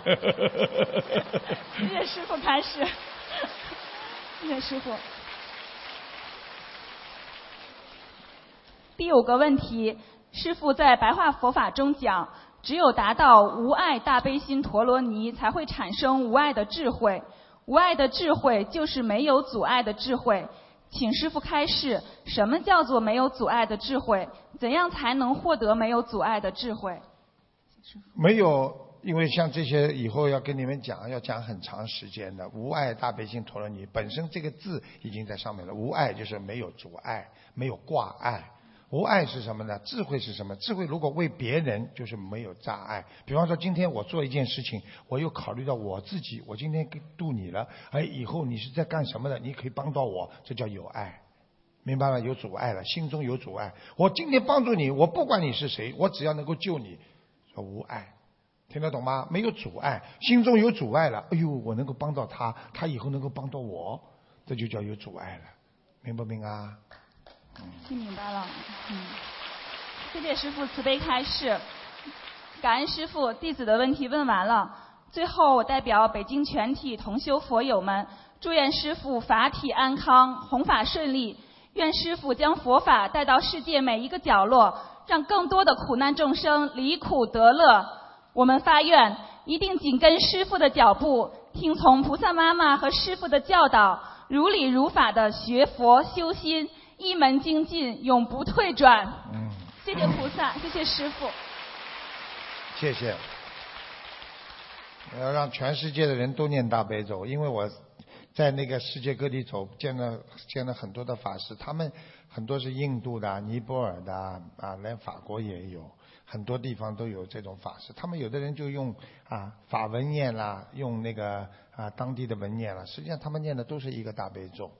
谢谢师傅开始。谢谢师傅。第五个问题，师傅在白话佛法中讲，只有达到无爱大悲心陀罗尼，才会产生无爱的智慧。无爱的智慧就是没有阻碍的智慧。请师傅开示，什么叫做没有阻碍的智慧？怎样才能获得没有阻碍的智慧？没有。因为像这些以后要跟你们讲，要讲很长时间的。无爱大悲心陀罗尼本身这个字已经在上面了。无爱就是没有阻碍，没有挂碍。无爱是什么呢？智慧是什么？智慧如果为别人，就是没有障碍。比方说，今天我做一件事情，我又考虑到我自己，我今天度你了，哎，以后你是在干什么的？你可以帮到我，这叫有爱，明白了？有阻碍了，心中有阻碍。我今天帮助你，我不管你是谁，我只要能够救你，说无爱。听得懂吗？没有阻碍，心中有阻碍了。哎呦，我能够帮到他，他以后能够帮到我，这就叫有阻碍了，明不明啊？听明白了，嗯。谢谢师傅慈悲开示，感恩师傅，弟子的问题问完了。最后，我代表北京全体同修佛友们，祝愿师傅法体安康，弘法顺利。愿师傅将佛法带到世界每一个角落，让更多的苦难众生离苦得乐。我们发愿，一定紧跟师傅的脚步，听从菩萨妈妈和师傅的教导，如理如法的学佛修心，一门精进，永不退转。嗯。谢谢菩萨，谢谢师傅。谢谢。我要让全世界的人都念大悲咒，因为我在那个世界各地走，见了见了很多的法师，他们很多是印度的、尼泊尔的啊，连法国也有。很多地方都有这种法师，他们有的人就用啊法文念啦，用那个啊当地的文念啦。实际上他们念的都是一个大悲咒，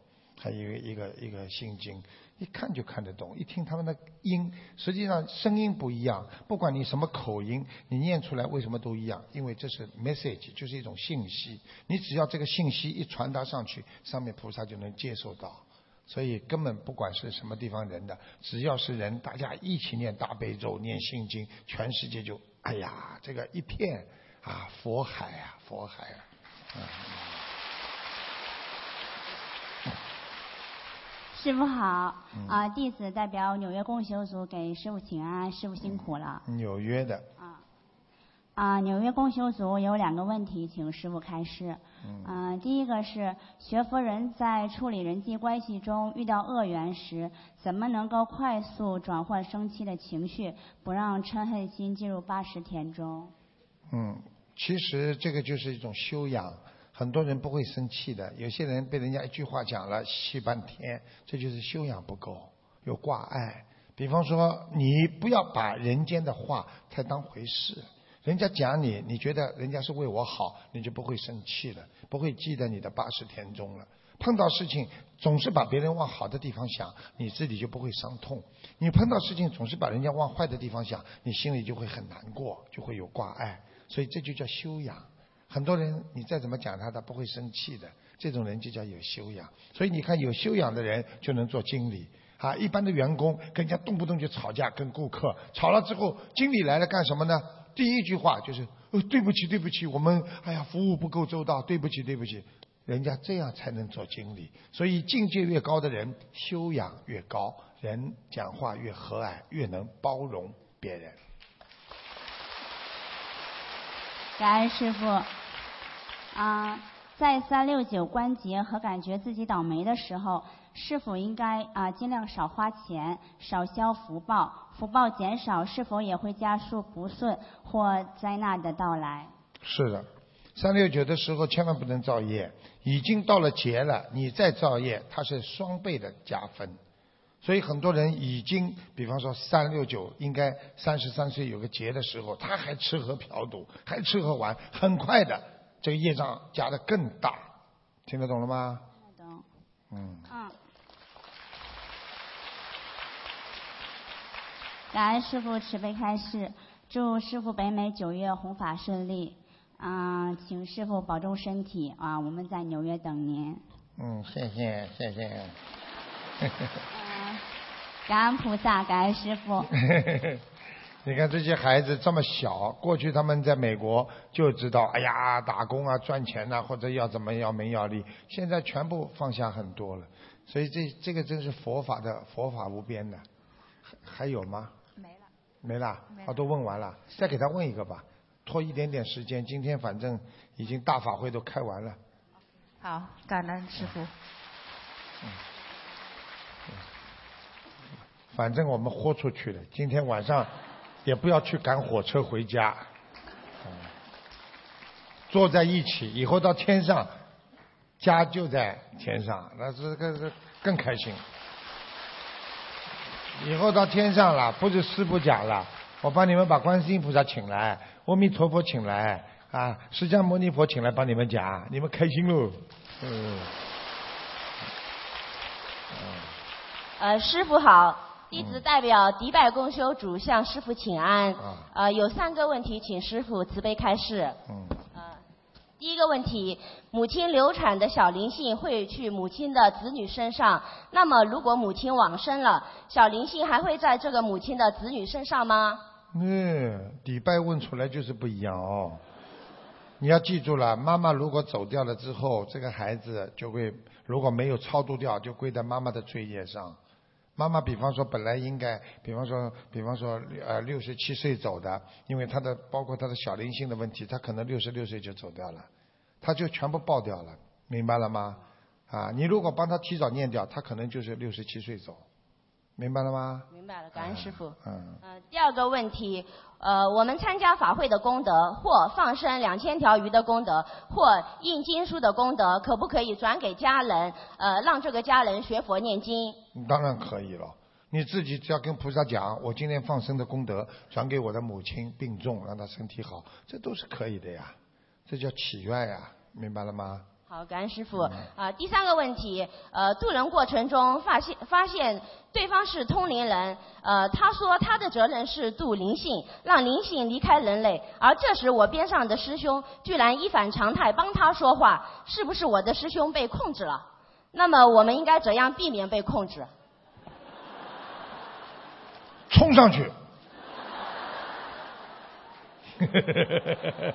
还有一个一个心经，一看就看得懂。一听他们的音，实际上声音不一样，不管你什么口音，你念出来为什么都一样？因为这是 message，就是一种信息。你只要这个信息一传达上去，上面菩萨就能接受到。所以根本不管是什么地方人的，只要是人，大家一起念大悲咒、念心经，全世界就哎呀，这个一片啊佛海啊佛海啊。师傅好，啊，弟子代表纽约共修组给师傅请安，师傅辛苦了。纽约的。啊。啊，纽约共修组有两个问题，请师傅开示。嗯，第一个是学佛人在处理人际关系中遇到恶缘时，怎么能够快速转换生气的情绪，不让嗔恨心进入八十田中？嗯，其实这个就是一种修养。很多人不会生气的，有些人被人家一句话讲了气半天，这就是修养不够，有挂碍。比方说，你不要把人间的话太当回事。人家讲你，你觉得人家是为我好，你就不会生气了，不会记得你的八十天中了。碰到事情总是把别人往好的地方想，你自己就不会伤痛。你碰到事情总是把人家往坏的地方想，你心里就会很难过，就会有挂碍。所以这就叫修养。很多人你再怎么讲他，他不会生气的。这种人就叫有修养。所以你看，有修养的人就能做经理啊。一般的员工跟人家动不动就吵架，跟顾客吵了之后，经理来了干什么呢？第一句话就是哦对不起对不起我们哎呀服务不够周到对不起对不起，人家这样才能做经理。所以境界越高的人修养越高，人讲话越和蔼，越能包容别人。感恩师傅。啊，在三六九关节和感觉自己倒霉的时候，是否应该啊尽量少花钱，少消福报？福报减少，是否也会加速不顺或灾难的到来？是的，三六九的时候千万不能造业，已经到了劫了，你再造业，它是双倍的加分。所以很多人已经，比方说三六九应该三十三岁有个劫的时候，他还吃喝嫖赌，还吃喝玩，很快的这个业障加的更大，听得懂了吗？听得懂。嗯。嗯。感恩师傅慈悲开示，祝师傅北美九月弘法顺利。啊、请师傅保重身体啊！我们在纽约等您。嗯，谢谢谢谢。感恩菩萨，感恩师傅。你看这些孩子这么小，过去他们在美国就知道，哎呀，打工啊，赚钱呐、或者要怎么要名要利，现在全部放下很多了。所以这这个真是佛法的佛法无边的。还还有吗？没了。没了没，了哦，都问完了，再给他问一个吧，拖一点点时间。今天反正已经大法会都开完了。好，感恩师傅。反正我们豁出去了，今天晚上也不要去赶火车回家，坐在一起，以后到天上，家就在天上，那这个是更开心。以后到天上了，不是师傅讲了，我帮你们把观世音菩萨请来，阿弥陀佛请来，啊，释迦牟尼佛请来帮你们讲，你们开心喽，嗯。呃，师傅好，弟子代表迪拜公修主向师傅请安。啊呃，有三个问题，请师傅慈悲开示。嗯。呃，第一个问题，母亲流产的小灵性会去母亲的子女身上，那么如果母亲往生了，小灵性还会在这个母亲的子女身上吗？嗯，迪拜问出来就是不一样哦。你要记住了，妈妈如果走掉了之后，这个孩子就会如果没有超度掉，就归在妈妈的罪业上。妈妈比方说本来应该，比方说，比方说呃六十七岁走的，因为他的包括他的小灵性的问题，他可能六十六岁就走掉了，他就全部爆掉了，明白了吗？啊，你如果帮他提早念掉，他可能就是六十七岁走，明白了吗？明白了，感恩师傅。嗯。呃，第二个问题，呃，我们参加法会的功德，或放生两千条鱼的功德，或印经书的功德，可不可以转给家人？呃，让这个家人学佛念经？当然可以了。你自己只要跟菩萨讲，我今天放生的功德转给我的母亲病重，让她身体好，这都是可以的呀。这叫祈愿呀，明白了吗？好，感恩师傅。啊、第三个问题，呃，渡人过程中发现发现对方是通灵人，呃，他说他的责任是渡灵性，让灵性离开人类，而这时我边上的师兄居然一反常态帮他说话，是不是我的师兄被控制了？那么我们应该怎样避免被控制？冲上去！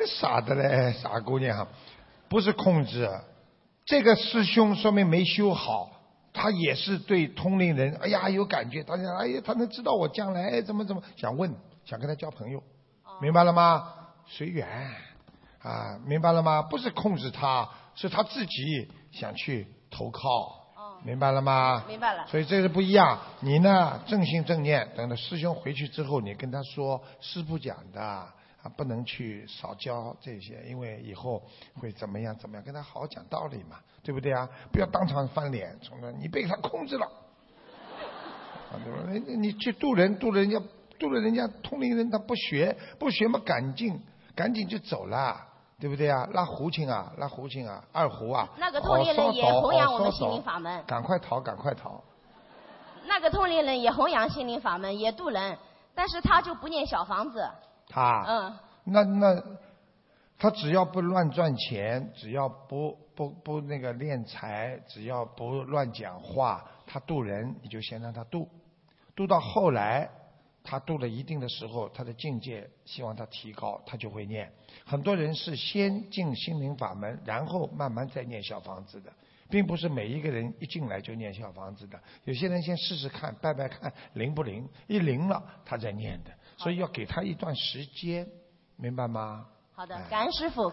傻的嘞，傻姑娘，不是控制，这个师兄说明没修好，他也是对通灵人，哎呀有感觉，他想，哎呀，他能知道我将来怎么怎么，想问，想跟他交朋友，明白了吗？随缘啊，明白了吗？不是控制他，是他自己想去投靠，明白了吗？明白了。所以这是不一样。你呢，正心正念，等到师兄回去之后，你跟他说师傅讲的啊，不能去少教这些，因为以后会怎么样怎么样，跟他好好讲道理嘛，对不对啊？不要当场翻脸，从那你被他控制了，啊，对吧？你你去渡人，渡人家，渡了人家通灵人，他不学，不学嘛，赶紧赶紧就走了。对不对啊？拉胡琴啊，拉胡琴啊，二胡啊。那个通灵人也弘扬我们心灵法门。赶快逃，赶快逃！那个通灵人也弘扬心灵法门，也渡人，但是他就不念小房子。他。嗯。那那，他只要不乱赚钱，只要不不不那个敛财，只要不乱讲话，他渡人你就先让他渡，渡到后来。他渡了一定的时候，他的境界希望他提高，他就会念。很多人是先进心灵法门，然后慢慢再念小房子的，并不是每一个人一进来就念小房子的。有些人先试试看，拜拜看灵不灵，一灵了他再念的，所以要给他一段时间，明白吗？好的哎，感恩师傅。